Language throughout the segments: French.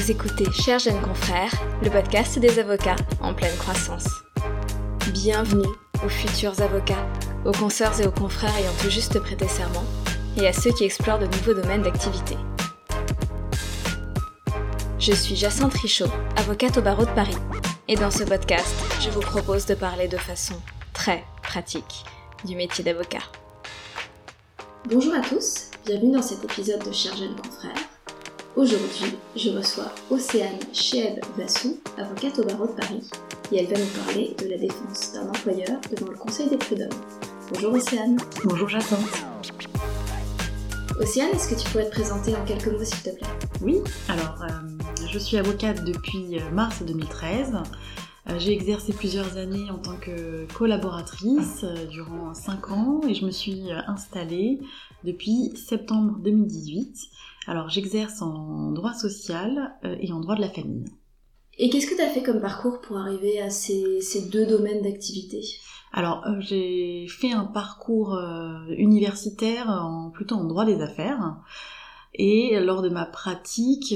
Vous écoutez Chers jeunes confrères, le podcast des avocats en pleine croissance. Bienvenue aux futurs avocats, aux consoeurs et aux confrères ayant tout juste prêté serment, et à ceux qui explorent de nouveaux domaines d'activité. Je suis Jacinthe Richaud, avocate au barreau de Paris, et dans ce podcast, je vous propose de parler de façon très pratique du métier d'avocat. Bonjour à tous, bienvenue dans cet épisode de Chers jeunes confrères. Aujourd'hui, je reçois Océane Cheb Vassou, avocate au barreau de Paris, et elle va nous parler de la défense d'un employeur devant le Conseil des prud'hommes. Bonjour Océane. Bonjour Jacinthe. Océane, est-ce que tu pourrais te présenter en quelques mots s'il te plaît? Oui, alors euh, je suis avocate depuis euh, mars 2013. Euh, J'ai exercé plusieurs années en tant que collaboratrice euh, durant 5 ans et je me suis euh, installée depuis septembre 2018. Alors j'exerce en droit social et en droit de la famille. Et qu'est-ce que tu as fait comme parcours pour arriver à ces, ces deux domaines d'activité? Alors j'ai fait un parcours universitaire en, plutôt en droit des affaires. Et lors de ma pratique,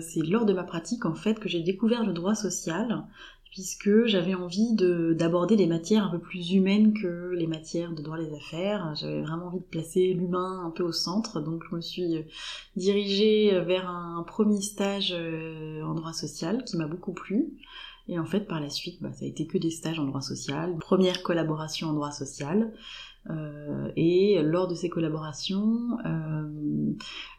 c'est lors de ma pratique en fait que j'ai découvert le droit social, puisque j'avais envie de d'aborder des matières un peu plus humaines que les matières de droit des affaires. J'avais vraiment envie de placer l'humain un peu au centre, donc je me suis dirigée vers un premier stage euh, en droit social qui m'a beaucoup plu. Et en fait, par la suite, bah, ça a été que des stages en droit social, première collaboration en droit social. Euh, et lors de ces collaborations, euh,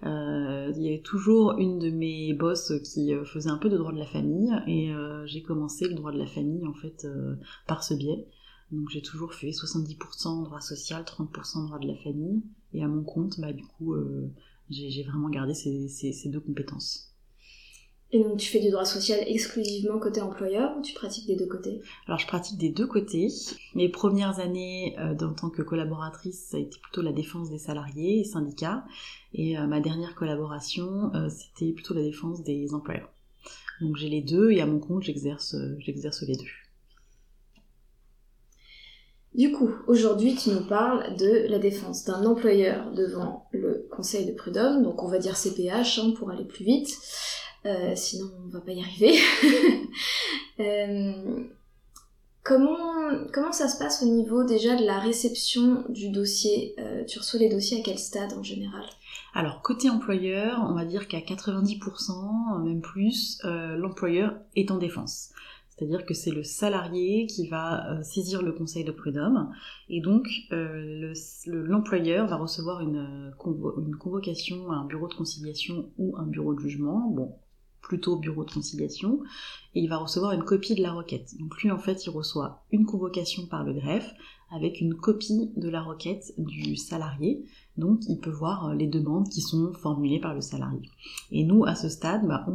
euh, il y avait toujours une de mes boss qui faisait un peu de droit de la famille, et j'ai commencé le droit de la famille en fait par ce biais. Donc j'ai toujours fait 70% droit social, 30% droit de la famille, et à mon compte, bah du coup, j'ai vraiment gardé ces deux compétences. Et donc tu fais du droit social exclusivement côté employeur ou tu pratiques des deux côtés? Alors je pratique des deux côtés. Mes premières années euh, en tant que collaboratrice, ça a été plutôt la défense des salariés et syndicats. Et euh, ma dernière collaboration, euh, c'était plutôt la défense des employeurs. Donc j'ai les deux et à mon compte, j'exerce j'exerce les deux. Du coup, aujourd'hui, tu nous parles de la défense d'un employeur devant le Conseil de prud'homme, donc on va dire CPH hein, pour aller plus vite, Euh, sinon on va pas y arriver. Euh, comment, comment ça se passe au niveau déjà de la réception du dossier Euh, Tu reçois les dossiers à quel stade en général? Alors côté employeur, on va dire qu'à 90%, même plus, l'employeur est en défense. C'est-à-dire que c'est le salarié qui va saisir le conseil de prud'homme et donc le- le- l'employeur va recevoir une, convo- une convocation à un bureau de conciliation ou un bureau de jugement, plutôt bureau de conciliation, et il va recevoir une copie de la requête. Donc lui en fait il reçoit une convocation par le greffe avec une copie de la requête du salarié, donc il peut voir euh, les demandes qui sont formulées par le salarié. Et nous à ce stade, bah,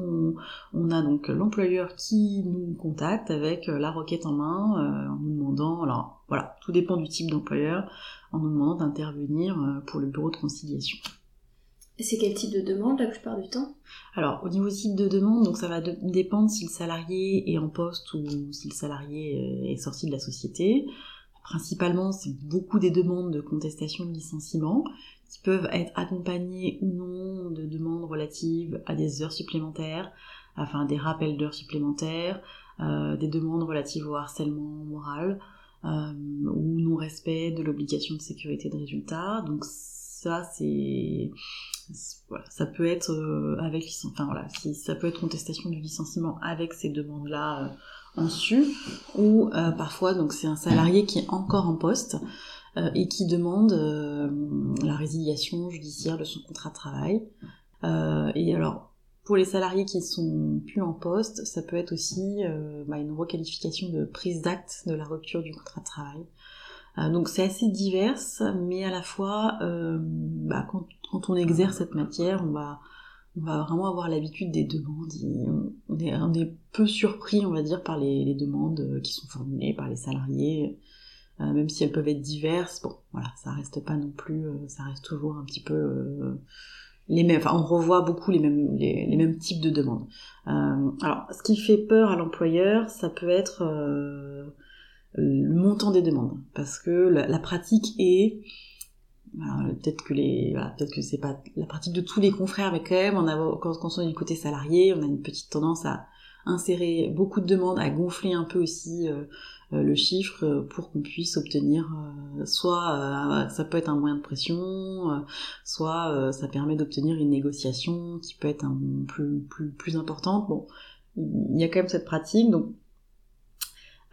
on, a donc l'employeur qui nous contacte avec euh, la requête en main, euh, en nous demandant, alors voilà, tout dépend du type d'employeur, en nous demandant d'intervenir pour le bureau de conciliation. C'est quel type de demande la plupart du temps? Alors au niveau type de demande, donc ça va de- dépendre si le salarié est en poste ou si le salarié euh, est sorti de la société. Principalement, c'est beaucoup des demandes de contestation de licenciement qui peuvent être accompagnées ou non de demandes relatives à des heures supplémentaires, enfin des rappels d'heures supplémentaires, euh, des demandes relatives au harcèlement moral euh, ou non-respect de l'obligation de sécurité de résultat. Donc ça, c'est voilà, ça peut être euh, avec enfin voilà, si ça peut être contestation du licenciement avec ces demandes-là euh, en su, ou euh, parfois donc c'est un salarié qui est encore en poste euh, et qui demande euh, la résiliation judiciaire de son contrat de travail. Euh, et alors pour les salariés qui sont plus en poste, ça peut être aussi bah, une requalification de prise d'acte de la rupture du contrat de travail. Euh, donc c'est assez divers, mais à la fois, euh, bah, quand, on exerce cette matière, on va, vraiment avoir l'habitude des demandes. on, est, peu surpris, on va dire, par les, demandes euh, qui sont formulées par les salariés, même si elles peuvent être diverses. Bon, voilà, ça reste pas non plus, ça reste toujours un petit peu les mêmes. Enfin, on revoit beaucoup les mêmes, types de demandes. Alors, ce qui fait peur à l'employeur, ça peut être le montant des demandes, parce que la, pratique est peut-être que les, voilà, peut-être que c'est pas la pratique de tous les confrères, mais quand même, on a, quand, on est du côté salarié, on a une petite tendance à insérer beaucoup de demandes, à gonfler un peu aussi euh, euh, le chiffre euh, pour qu'on puisse obtenir soit ça peut être un moyen de pression, soit ça permet d'obtenir une négociation qui peut être un, plus, plus, plus importante. Bon, il y a quand même cette pratique, donc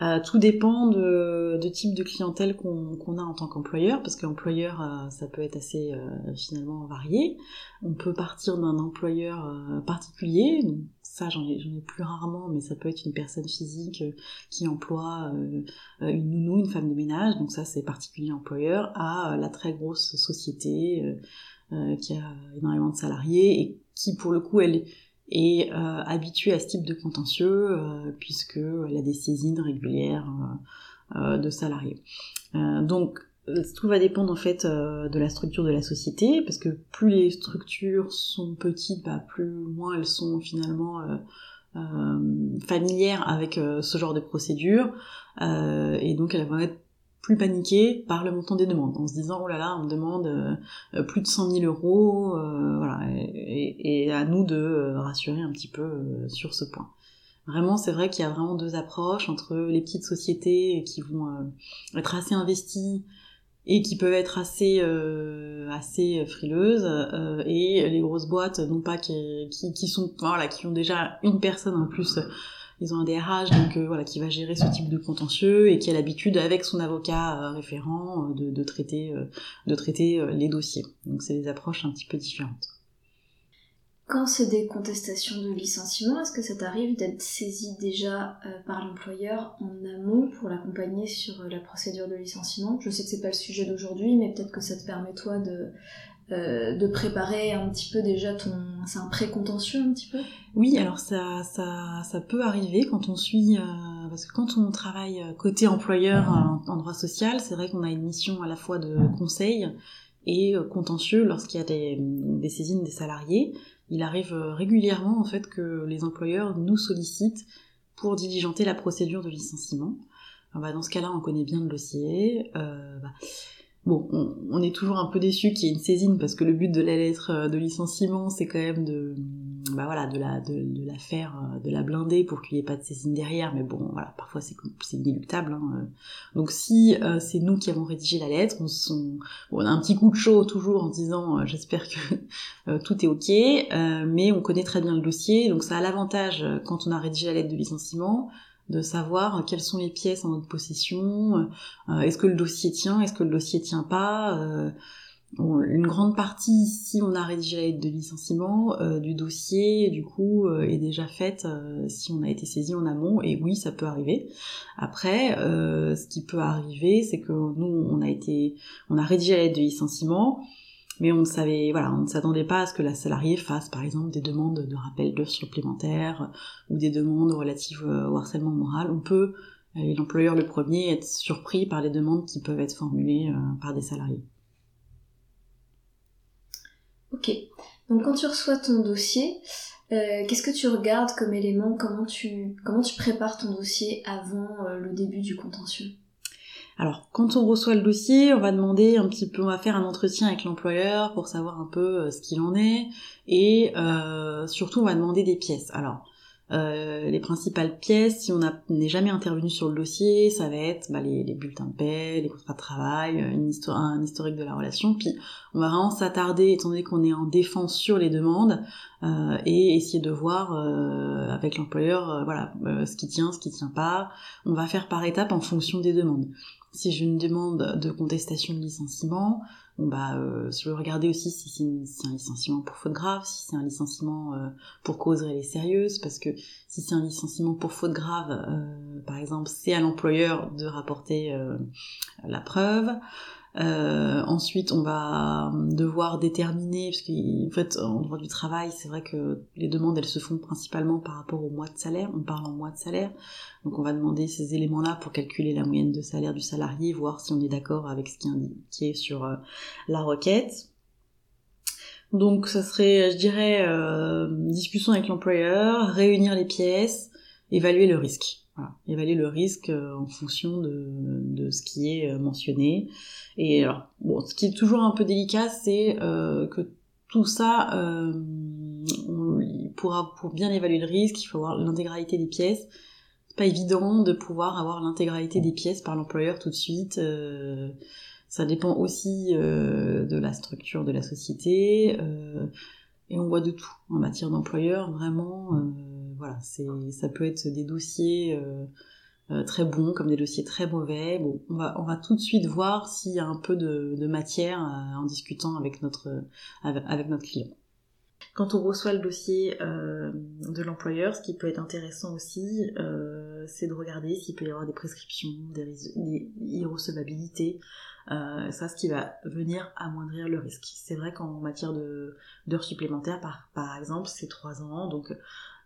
euh, tout dépend de, type de clientèle qu'on a en tant qu'employeur, parce qu'employeur, euh, ça peut être assez euh, finalement varié. On peut partir d'un employeur particulier, ça j'en ai, ai, plus rarement, mais ça peut être une personne physique qui emploie une nounou, une femme de ménage, donc ça c'est particulier employeur, à la très grosse société qui a énormément de salariés et qui pour le coup elle et euh, habituée à ce type de contentieux euh, puisqu'elle a des saisines régulières euh, de salariés. donc tout va dépendre en fait de la structure de la société parce que plus les structures sont petites, bah, plus moins elles sont finalement familières avec ce genre de procédure et donc elles vont être plus paniqué par le montant des demandes, en se disant oh là là, on me demande euh, plus de 100 000 euros, euh, voilà, et, à nous de euh, rassurer un petit peu sur ce point. Vraiment, c'est vrai qu'il y a vraiment deux approches entre les petites sociétés qui vont être assez investies et qui peuvent être assez assez frileuses et les grosses boîtes non pas qui, qui, qui sont voilà qui ont déjà une personne en plus ils ont un DRH donc euh, voilà qui va gérer ce type de contentieux et qui a l'habitude avec son avocat euh, référent euh, de, de, traiter de traiter les dossiers. Donc c'est des approches un petit peu différentes. Quand c'est des contestations de licenciement, est-ce que ça t'arrive d'être saisi déjà par l'employeur en amont pour l'accompagner sur la procédure de licenciement? Je sais que c'est pas le sujet d'aujourd'hui, mais peut-être que ça te permet toi de euh, de préparer un petit peu déjà ton... C'est un pré-contentieux un petit peu? Oui, alors ça, ça, ça peut arriver quand on suit... Euh, parce que quand on travaille côté employeur en, droit social, c'est vrai qu'on a une mission à la fois de conseil et euh, contentieux lorsqu'il y a des, saisines des salariés. Il arrive régulièrement en fait que les employeurs nous sollicitent pour diligenter la procédure de licenciement. Alors, bah, dans ce cas-là, on connaît bien le dossier. Euh, bah, Bon, on, est toujours un peu déçu qu'il y ait une saisine parce que le but de la lettre euh, de licenciement, c'est quand même de, bah voilà, de la, de, la faire, euh, de la blinder pour qu'il n'y ait pas de saisine derrière. Mais bon, voilà, parfois c'est, c'est inéluctable. Hein. Euh. Donc si c'est nous qui avons rédigé la lettre, on, on, a un petit coup de chaud toujours en disant, j'espère que tout est ok, mais on connaît très bien le dossier, donc ça a l'avantage quand on a rédigé la lettre de licenciement de savoir quelles sont les pièces en notre possession, euh, est-ce que le dossier tient, est-ce que le dossier tient pas. Euh, une grande partie, si on a rédigé la lettre de licenciement, euh, du dossier, du coup, est déjà faite si on a été saisi en amont, et oui, ça peut arriver. Après, ce qui peut arriver, c'est que nous, on a été, on a rédigé la lettre de licenciement, mais on ne savait, voilà, on ne s'attendait pas à ce que la salariée fasse, par exemple, des demandes de rappel d'heures supplémentaires ou des demandes relatives au harcèlement moral. On peut, et l'employeur le premier, être surpris par les demandes qui peuvent être formulées euh, par des salariés. Ok. Donc quand tu reçois ton dossier, euh, qu'est-ce que tu regardes comme élément? Comment tu comment prépares ton dossier avant euh, le début du contentieux? Alors, quand on reçoit le dossier, on va demander un petit peu, on va faire un entretien avec l'employeur pour savoir un peu euh, ce qu'il en est, et euh, surtout on va demander des pièces. Alors, euh, les principales pièces, si on n'est jamais intervenu sur le dossier, ça va être bah, les, bulletins de paie, les contrats de travail, un historique de la relation. Puis on va vraiment s'attarder, étant donné qu'on est en défense sur les demandes, et essayer de voir avec l'employeur, voilà, ce qui tient, ce qui tient pas. On va faire par étapes en fonction des demandes. Si j'ai une demande de contestation de licenciement, bon bah euh, je vais regarder aussi si c'est un licenciement pour faute grave, si c'est un licenciement euh, pour cause réelle et sérieuse, parce que si c'est un licenciement pour faute grave, euh, par exemple, c'est à l'employeur de rapporter la preuve. Euh, ensuite, on va devoir déterminer, parce qu'en fait, en droit du travail, c'est vrai que les demandes, elles se font principalement par rapport au mois de salaire. On parle en mois de salaire. Donc, on va demander ces éléments-là pour calculer la moyenne de salaire du salarié, voir si on est d'accord avec ce qui est sur euh, la requête. Donc, ça serait, je dirais, euh, discussion avec l'employeur, réunir les pièces, évaluer le risque. Voilà, évaluer le risque en fonction de, de, ce qui est mentionné. Et alors, bon, ce qui est toujours un peu délicat, c'est que tout ça, on, pour, bien évaluer le risque, il faut avoir l'intégralité des pièces pas évident de pouvoir avoir l'intégralité des pièces par l'employeur tout de suite. Euh, ça dépend aussi euh, de la structure de la société. Euh, et on voit de tout en matière d'employeur. Vraiment, voilà, c'est, ça peut être des dossiers très bons comme des dossiers très mauvais. Bon, on va, on va tout de suite voir s'il y a un peu de, de matière en discutant avec notre, avec notre client. Quand on reçoit le dossier euh, de l'employeur, ce qui peut être intéressant aussi, euh, c'est de regarder s'il peut y avoir des prescriptions, des, irrecevabilités. Euh, ça, ce qui va venir amoindrir le risque. C'est vrai qu'en matière d'heures supplémentaires, par, par exemple, c'est trois ans. Donc,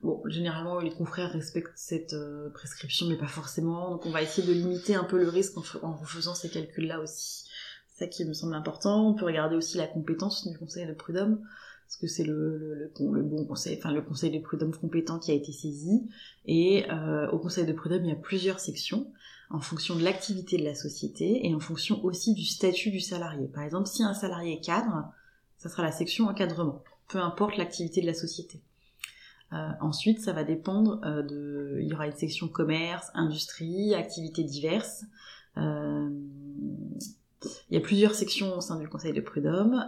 bon, généralement, les confrères respectent cette prescription, mais pas forcément. Donc, on va essayer de limiter un peu le risque en, en faisant ces calculs-là aussi. C'est ça qui me semble important. On peut regarder aussi la compétence du conseil de prud'homme parce que c'est le, le, bon conseil, enfin le conseil de prud'homme compétent qui a été saisi. Et euh, au conseil de prud'homme, il y a plusieurs sections en fonction de l'activité de la société et en fonction aussi du statut du salarié. Par exemple, si un salarié cadre, ça sera la section encadrement, peu importe l'activité de la société. Euh, ensuite, ça va dépendre euh, de... Il y aura une section commerce, industrie, activités diverses. Euh, il y a plusieurs sections au sein du conseil de prud'homme,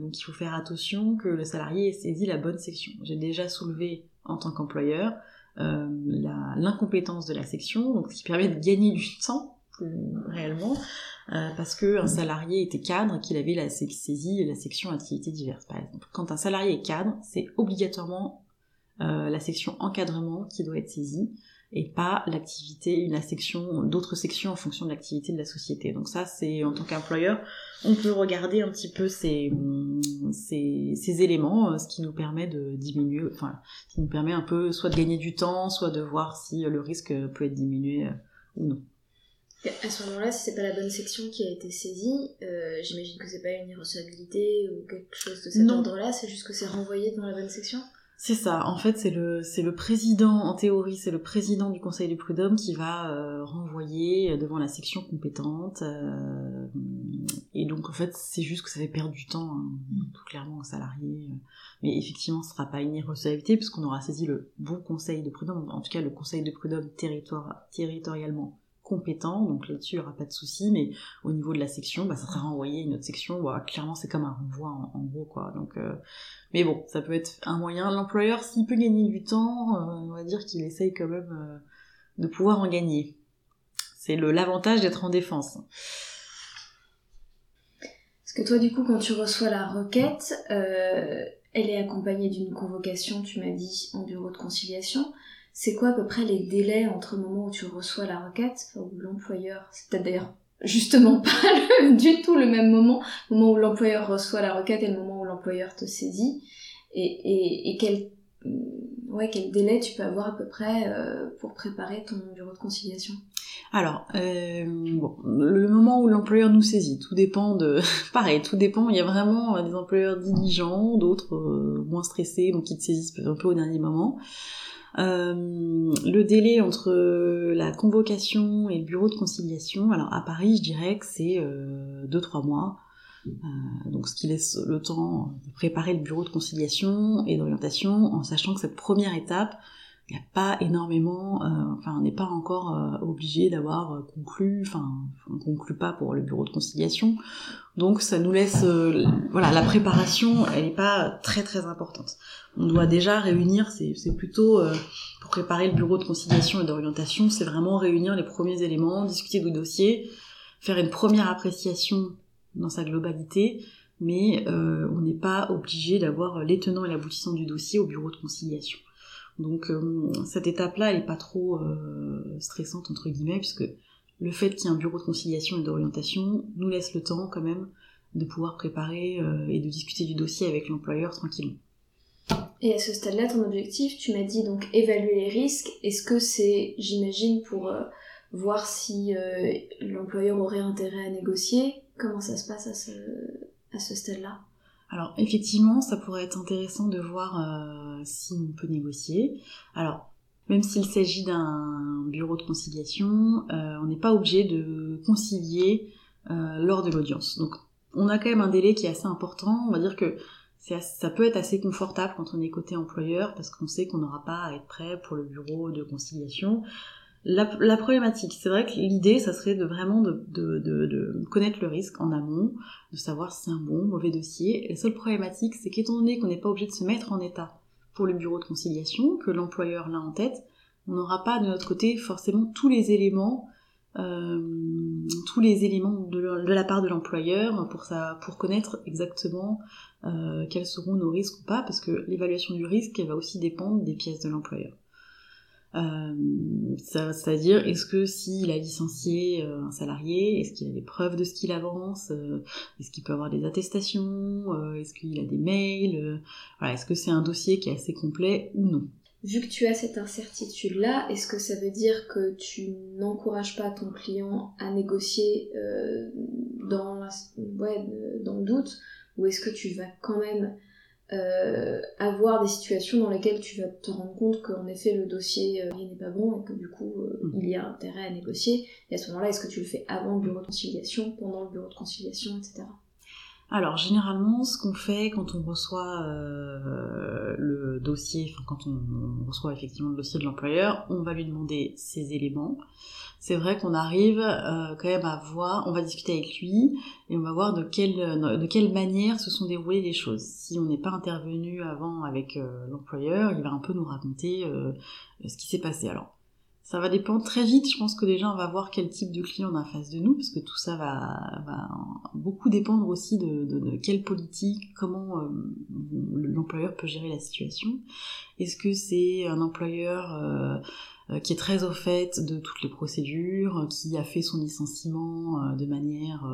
donc il faut faire attention que le salarié ait saisi la bonne section. J'ai déjà soulevé en tant qu'employeur l'incompétence de la section, donc ce qui permet de gagner du temps réellement, euh, parce que un salarié était cadre, qu'il avait la, saisi la section activité diverses par exemple. Quand un salarié est cadre, c'est obligatoirement la section encadrement qui doit être saisie et pas l'activité, la section, d'autres sections en fonction de l'activité de la société. Donc ça, c'est en tant qu'employeur, on peut regarder un petit peu ces, ces, ces, éléments, euh, ce qui nous permet de diminuer, enfin, qui nous permet un peu soit de gagner du temps, soit de voir si le risque peut être diminué euh, ou non. À ce moment-là, si c'est pas la bonne section qui a été saisie, euh, j'imagine que c'est pas une irrecevabilité ou quelque chose de cet ordre-là, c'est juste que c'est renvoyé dans la bonne section? C'est ça. En fait, c'est le c'est le président en théorie, c'est le président du Conseil du prud'homme qui va euh, renvoyer devant la section compétente. Euh, et donc en fait, c'est juste que ça fait perdre du temps, hein, mm. tout clairement aux salariés. Mais effectivement, ce sera pas une irrecevabilité puisqu'on aura saisi le bon Conseil de prud'homme, en tout cas le Conseil de prud'homme territoire, territorialement compétent, donc là-dessus il n'y aura pas de souci, mais au niveau de la section, bah, ça sera renvoyé à une autre section, clairement c'est comme un renvoi en, gros quoi. Donc, euh, mais bon, ça peut être un moyen. L'employeur, s'il peut gagner du temps, euh, on va dire qu'il essaye quand même euh, de pouvoir en gagner. C'est l'avantage d'être en défense. Parce que toi du coup quand tu reçois la requête, elle est accompagnée d'une convocation, tu m'as dit, en bureau de conciliation c'est quoi à peu près les délais entre le moment où tu reçois la requête, ou l'employeur, c'est peut-être d'ailleurs justement pas du tout le même moment, le moment où l'employeur reçoit la requête et le moment où l'employeur te saisit, et, et, et quel, mm, ouais, quel délai tu peux avoir à peu près euh, pour préparer ton bureau de conciliation? Alors, euh, bon, le moment où l'employeur nous saisit, tout dépend de... Pareil, tout dépend, il y a vraiment euh, des employeurs diligents, d'autres moins stressés, donc qui te saisissent un peu au dernier moment. Euh, le délai entre la convocation et le bureau de conciliation, alors à Paris, je dirais que c'est 2-3 euh, mois. Euh, donc ce qui laisse le temps de préparer le bureau de conciliation et d'orientation en sachant que cette première étape, il n'y a pas énormément, euh, enfin on n'est pas encore euh, obligé d'avoir euh, conclu, enfin on conclut pas pour le bureau de conciliation, donc ça nous laisse, voilà, la préparation elle n'est pas très très importante. On doit déjà réunir, c'est plutôt pour préparer le bureau de conciliation et d'orientation, c'est vraiment réunir les premiers éléments, discuter du dossier, faire une première appréciation dans sa globalité, mais on n'est pas obligé d'avoir les tenants et l'aboutissant du dossier au bureau de conciliation. Donc euh, cette étape-là, elle est pas trop euh, stressante entre guillemets, puisque le fait qu'il y ait un bureau de conciliation et d'orientation nous laisse le temps quand même de pouvoir préparer euh, et de discuter du dossier avec l'employeur tranquillement. Et à ce stade-là, ton objectif, tu m'as dit donc évaluer les risques. Est-ce que c'est, j'imagine, pour voir si l'employeur aurait intérêt à négocier? Comment ça se passe à ce stade-là? Alors effectivement, ça pourrait être intéressant de voir euh, si on peut négocier. Alors même s'il s'agit d'un bureau de conciliation, on n'est pas obligé de concilier lors de l'audience. Donc on a quand même un délai qui est assez important. On va dire que ça peut être assez confortable quand on est côté employeur parce qu'on sait qu'on n'aura pas à être prêt pour le bureau de conciliation. La, la problématique, c'est vrai que l'idée, ça serait de vraiment de, connaître le risque en amont, de savoir si c'est un bon, mauvais dossier. La seule problématique, c'est qu'étant donné qu'on n'est pas obligé de se mettre en état pour le bureau de conciliation, que l'employeur l'a en tête, on n'aura pas de notre côté forcément tous les éléments euh, tous les éléments de, la part de l'employeur pour connaître exactement euh, quels seront nos risques ou pas, parce que l'évaluation du risque, elle va aussi dépendre des pièces de l'employeur. Euh, C'est-à-dire, est-ce que s'il a licencié euh, un salarié, est-ce qu'il a des preuves de ce qu'il avance euh, Est-ce qu'il peut avoir des attestations Est-ce qu'il a des mails voilà, Est-ce que c'est un dossier qui est assez complet ou non? Vu que tu as cette incertitude-là, est-ce que ça veut dire que tu n'encourages pas ton client à négocier euh, dans, ouais, dans le doute Ou est-ce que tu vas quand même euh, avoir des situations dans lesquelles tu vas te rendre compte qu'en effet le dossier euh, n'est pas bon et que du coup mm. il y a intérêt à négocier Et à ce moment-là, est-ce que tu le fais avant le bureau de conciliation, pendant le bureau de conciliation, etc. Alors généralement, ce qu'on fait quand on reçoit euh, le dossier, enfin quand on, reçoit effectivement le dossier de l'employeur, on va lui demander ces éléments. C'est vrai qu'on arrive euh, quand même à voir, on va discuter avec lui et on va voir de quelle de quelle manière se sont déroulées les choses. Si on n'est pas intervenu avant avec euh, l'employeur, il va un peu nous raconter ce qui s'est passé. Alors ça va dépendre très vite. Je pense que déjà on va voir quel type de client on a face de nous, parce que tout ça va, beaucoup dépendre aussi de, quelle politique, comment euh, l'employeur peut gérer la situation. Est-ce que c'est un employeur euh, euh, qui est très au fait de toutes les procédures, qui a fait son licenciement de manière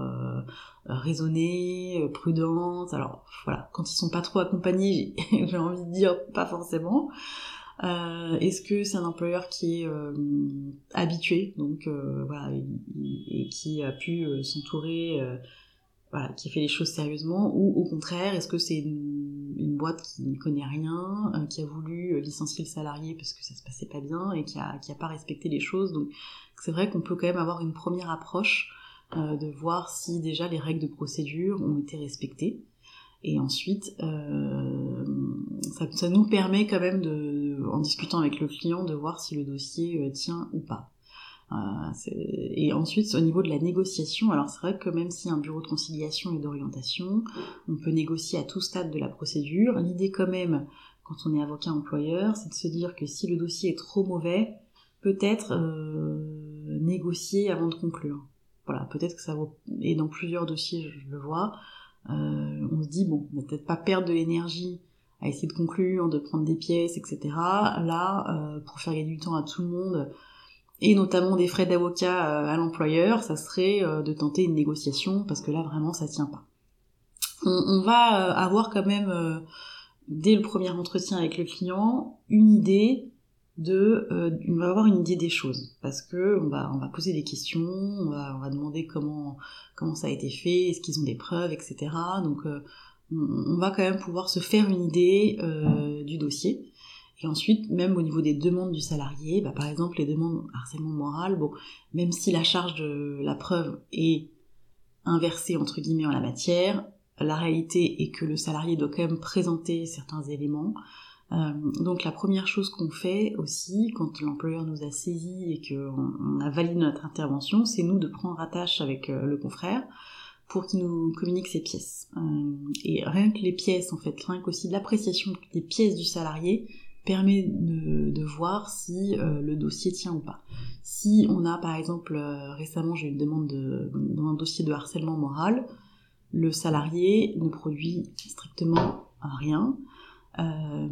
raisonnée, prudente? Alors voilà, quand ils sont pas trop accompagnés, j'ai envie de dire pas forcément. Euh, Est-ce que c'est un employeur qui est euh, habitué, donc euh, voilà, et, qui a pu s'entourer, voilà, qui fait les choses sérieusement, ou au contraire, est-ce que c'est une, une, boîte qui ne connaît rien, qui a voulu licencier le salarié parce que ça se passait pas bien et qui a, qui a pas respecté les choses? Donc c'est vrai qu'on peut quand même avoir une première approche de voir si déjà les règles de procédure ont été respectées. Et ensuite, ça, nous permet quand même, de, en discutant avec le client, de voir si le dossier euh, tient ou pas. Euh, et ensuite, au niveau de la négociation, alors c'est vrai que même si un bureau de conciliation et d'orientation, on peut négocier à tout stade de la procédure. L'idée quand même, quand on est avocat employeur, c'est de se dire que si le dossier est trop mauvais, peut-être euh, négocier avant de conclure. Voilà, peut-être que ça vaut... Et dans plusieurs dossiers, je le vois, on se dit bon, on va peut-être pas perdre de l'énergie à essayer de conclure, de prendre des pièces, etc. Là, euh, pour faire gagner du temps à tout le monde, et notamment des frais d'avocat euh, à l'employeur, ça serait de tenter une négociation, parce que là, vraiment, ça tient pas. On, va avoir quand même, dès le premier entretien avec le client, une idée de euh, on va avoir une idée des choses parce que on va poser des questions on va demander comment comment ça a été fait est-ce qu'ils ont des preuves etc donc euh, on, va quand même pouvoir se faire une idée euh, du dossier. Et ensuite même au niveau des demandes du salarié bah, par exemple les demandes harcèlement moral bon même si la charge de la preuve est inversée entre guillemets en la matière la réalité est que le salarié doit quand même présenter certains éléments. Euh, donc la première chose qu'on fait aussi quand l'employeur nous a saisi et qu'on a validé notre intervention, c'est nous de prendre attache avec euh, le confrère pour qu'il nous communique ses pièces. Euh, et rien que les pièces, en fait, rien qu'aussi l'appréciation des pièces du salarié permet de, voir si le dossier tient ou pas. Si on a, par exemple, récemment j'ai eu une demande de, dans un dossier de harcèlement moral, le salarié ne produit strictement rien. Euh,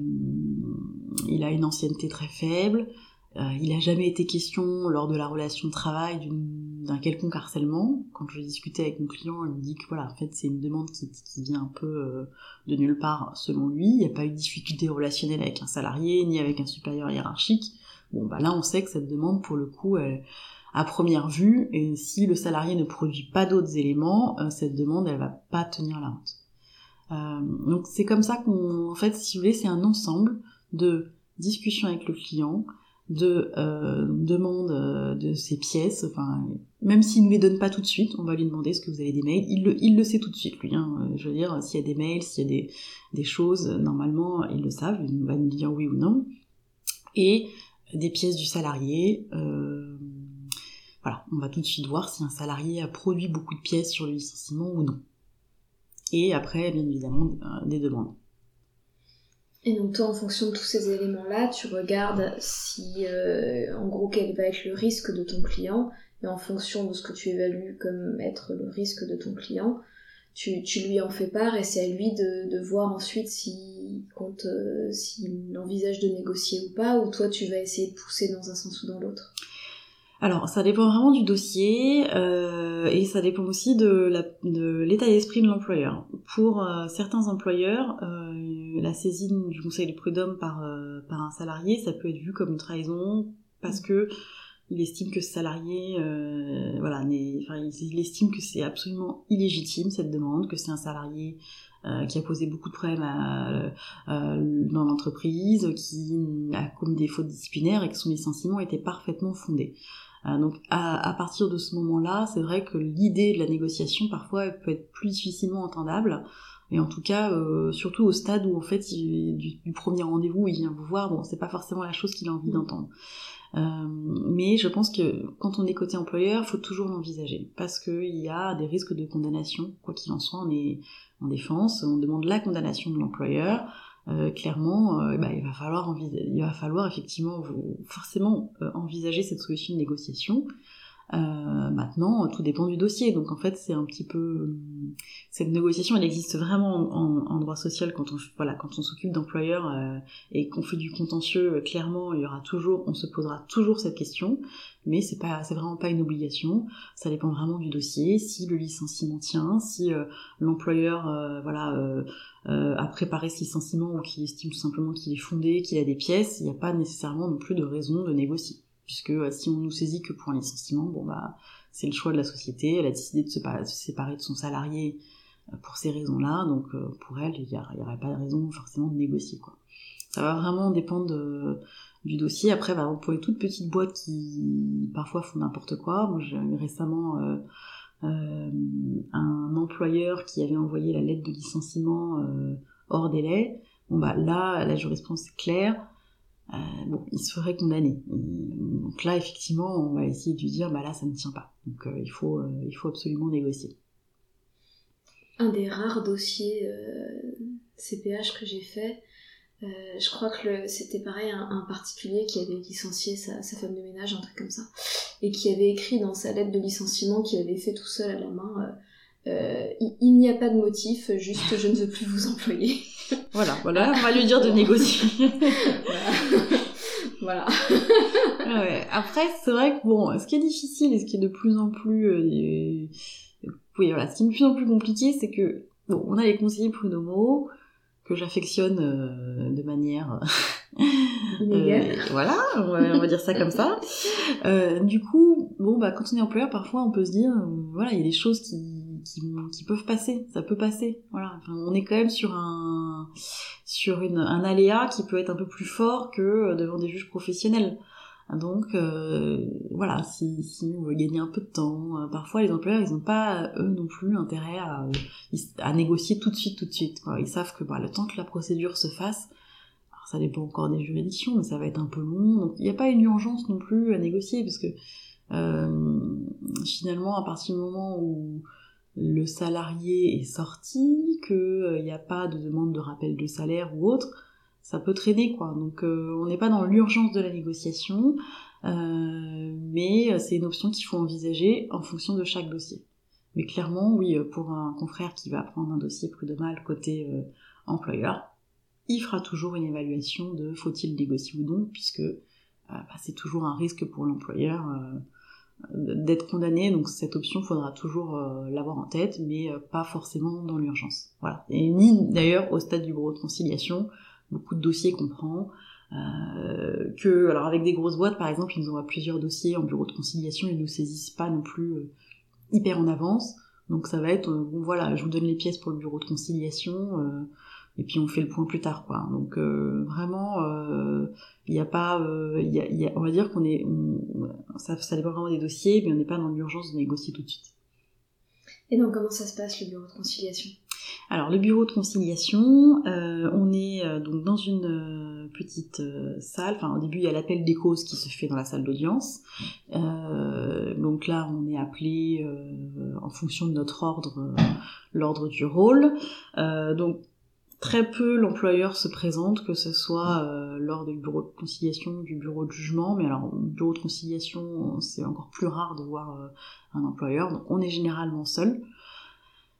il a une ancienneté très faible. Euh, il n'a jamais été question lors de la relation de travail d'un quelconque harcèlement. Quand je discutais avec mon client, il me dit que voilà, en fait, c'est une demande qui, vient un peu euh, de nulle part selon lui. Il n'y a pas eu de difficulté relationnelle avec un salarié ni avec un supérieur hiérarchique. Bon, bah là, on sait que cette demande, pour le coup, à première vue, et si le salarié ne produit pas d'autres éléments, cette demande, elle va pas tenir la route. Euh, donc c'est comme ça qu'on, en fait, si vous voulez, c'est un ensemble de discussions avec le client, de euh, demande de ces pièces, enfin, même s'il ne les donne pas tout de suite, on va lui demander ce que vous avez des mails. Il le, il le sait tout de suite, lui. Hein. Je veux dire, s'il y a des mails, s'il y a des, des choses, normalement, ils le savent, il va nous dire oui ou non. Et des pièces du salarié. Euh, voilà, on va tout de suite voir si un salarié a produit beaucoup de pièces sur le licenciement ou non. Et après, bien évidemment, euh, des demandes. Et donc toi, en fonction de tous ces éléments-là, tu regardes si, euh, en gros, quel va être le risque de ton client, et en fonction de ce que tu évalues comme être le risque de ton client, tu, tu lui en fais part, et c'est à lui de, de voir ensuite si, quand, euh, s'il envisage de négocier ou pas, ou toi, tu vas essayer de pousser dans un sens ou dans l'autre. Alors, ça dépend vraiment du dossier euh, et ça dépend aussi de l'état d'esprit de l'employeur. Pour euh, certains employeurs, euh, la saisine du conseil de prud'homme par, euh, par un salarié, ça peut être vu comme une trahison parce que il estime que ce salarié, euh, voilà, enfin, il estime que c'est absolument illégitime cette demande, que c'est un salarié qui a posé beaucoup de problèmes à, dans l'entreprise, qui a commis des fautes disciplinaires et que son licenciement était parfaitement fondé. Euh, donc à, partir de ce moment-là, c'est vrai que l'idée de la négociation parfois peut être plus difficilement entendable. Et en tout cas, euh, surtout au stade où en fait du, premier rendez-vous, il vient vous voir, bon, c'est pas forcément la chose qu'il a envie d'entendre. Euh, mais je pense que quand on est côté employeur, il faut toujours l'envisager parce qu'il y a des risques de condamnation, quoi qu'il en soit, on est en défense, on demande la condamnation de l'employeur. Euh, clairement, bah, il va falloir il effectivement forcément envisager cette solution de négociation. Maintenant, tout dépend du dossier. Donc en fait, c'est un petit peu cette négociation, elle existe vraiment en, droit social quand on voilà quand on s'occupe d'employeurs et qu'on fait du contentieux. clairement, il y aura toujours, on se posera toujours cette question mais c'est pas c'est vraiment pas une obligation ça dépend vraiment du dossier si le licenciement tient si euh, l'employeur euh, voilà euh, a préparé ce licenciement ou qu'il estime tout simplement qu'il est fondé qu'il a des pièces il n'y a pas nécessairement non plus de raison de négocier puisque si on nous saisit que pour un licenciement bon bah c'est le choix de la société elle a décidé de se, séparer de son salarié pour ces raisons-là donc pour elle il n'y aurait pas de raison forcément de négocier quoi ça va vraiment dépendre du dossier. Après, bah, pour les toutes petites boîtes qui parfois font n'importe quoi, moi j'ai eu récemment euh, euh, un employeur qui avait envoyé la lettre de licenciement euh, hors délai. Bon bah là, la jurisprudence est claire. Bon, il se ferait. Donc là, effectivement, on va essayer de lui dire, bah là, ça ne tient pas. Donc il faut, il faut absolument négocier. Un des rares dossiers CPH que j'ai fait, euh, je crois que c'était pareil, un, particulier qui avait licencié sa, femme de ménage, un truc comme ça, et qui avait écrit dans sa lettre de licenciement qu'il avait fait tout seul à la main. Euh, euh, il, n'y a pas de motif, juste je ne veux plus vous employer. Voilà, voilà, on va lui dire de négocier. voilà. ouais. Après, c'est vrai que bon, ce qui est difficile et ce qui est de plus en plus, oui, voilà, ce qui est de plus en plus compliqué, c'est que bon, on a les conseillers prud'homaux, que j'affectionne euh, de manière euh, voilà on va, dire ça comme ça euh, du coup bon bah quand on est employeur parfois on peut se dire voilà il y a des choses qui, qui, peuvent passer. Ça peut passer. Voilà. On est quand même sur un sur un aléa qui peut être un peu plus fort que devant des juges professionnels. Donc euh, voilà, si, on veut gagner un peu de temps, euh, parfois les employeurs ils n'ont pas eux non plus intérêt à, négocier tout de suite, tout de suite. Ils savent que bah, le temps que la procédure se fasse, alors ça dépend encore des juridictions, mais ça va être un peu long. Donc il n'y a pas une urgence non plus à négocier parce que euh, finalement à partir du moment où le salarié est sorti, qu'il euh, n'y a pas de demande de rappel de salaire ou autre, ça peut traîner quoi. Donc euh, on n'est pas dans l'urgence de la négociation, euh, mais c'est une option qu'il faut envisager en fonction de chaque dossier. Mais clairement, oui, pour un confrère qui va prendre un dossier prud'homal côté euh, employeur, il fera toujours une évaluation de faut-il négocier ou non, puisque bah, c'est toujours un risque pour l'employeur d'être condamné, donc cette option faudra toujours l'avoir en tête, mais pas forcément dans l'urgence. Voilà. Et ni d'ailleurs au stade du bureau de conciliation, beaucoup de dossiers qu'on prend. Euh, que, alors avec des grosses boîtes par exemple, ils nous envoient plusieurs dossiers en bureau de conciliation, ils nous saisissent pas non plus euh, hyper en avance. Donc ça va être, euh, bon voilà, je vous donne les pièces pour le bureau de conciliation, et puis on fait le point plus tard quoi donc euh, vraiment il n'y a pas y a, y a, on va dire qu'on est ça, ça dépend vraiment des dossiers mais on n'est pas dans l'urgence de négocier tout de suite et donc comment ça se passe le bureau de conciliation? Alors le bureau de conciliation, euh, on est euh, donc dans une euh, petite salle. Enfin au début il y a l'appel des causes qui se fait dans la salle d'audience. donc là on est appelé en fonction de notre ordre, l'ordre du rôle. donc très peu l'employeur se présente, que ce soit lors du bureau de conciliation du bureau de jugement. Mais alors bureau de conciliation c'est encore plus rare de voir un employeur. Donc on est généralement seul.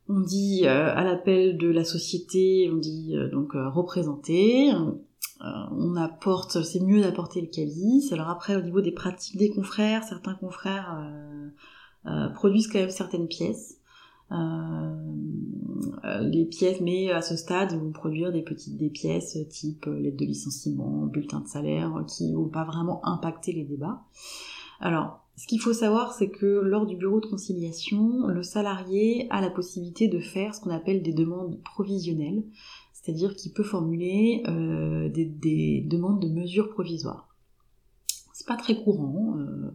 On dit euh, à l'appel de la société, on dit euh, donc euh, représenter. on apporte, c'est mieux d'apporter le calice. Alors après, au niveau des pratiques des confrères, certains confrères produisent quand même certaines pièces. Les pièces, mais à ce stade, ils vont produire des petites des pièces type lettre de licenciement, bulletin de salaire, qui vont pas vraiment impacter les débats. Alors, ce qu'il faut savoir, c'est que lors du bureau de conciliation, le salarié a la possibilité de faire ce qu'on appelle des demandes provisionnelles, c'est-à-dire qu'il peut formuler euh, des, demandes de mesures provisoires. C'est pas très courant, euh,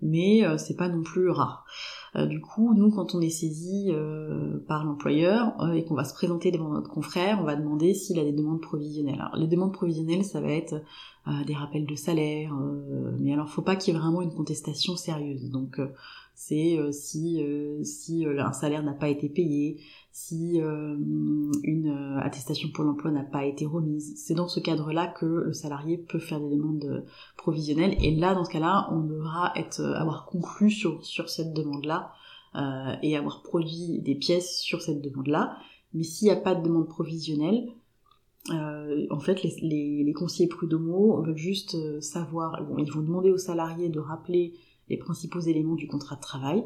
mais euh, c'est pas non plus rare. Du coup, nous, quand on est saisi par l'employeur et qu'on va se présenter devant notre confrère, on va demander s'il a des demandes provisionnelles. Alors, les demandes provisionnelles, ça va être des rappels de salaire, euh, mais alors faut pas qu'il y ait vraiment une contestation sérieuse. Donc euh, c'est euh, si si un salaire n'a pas été payé, si une attestation pour l'emploi n'a pas été remise. C'est dans ce cadre-là que le salarié peut faire des demandes provisionnelles. Et là, dans ce cas-là, on devra être avoir conclu sur sur cette demande-là et avoir produit des pièces sur cette demande-là. Mais s'il n'y a pas de demande provisionnelle, euh, en fait, les, les, conseillers prud'homaux veulent juste euh, savoir, ils vont demander aux salariés de rappeler les principaux éléments du contrat de travail,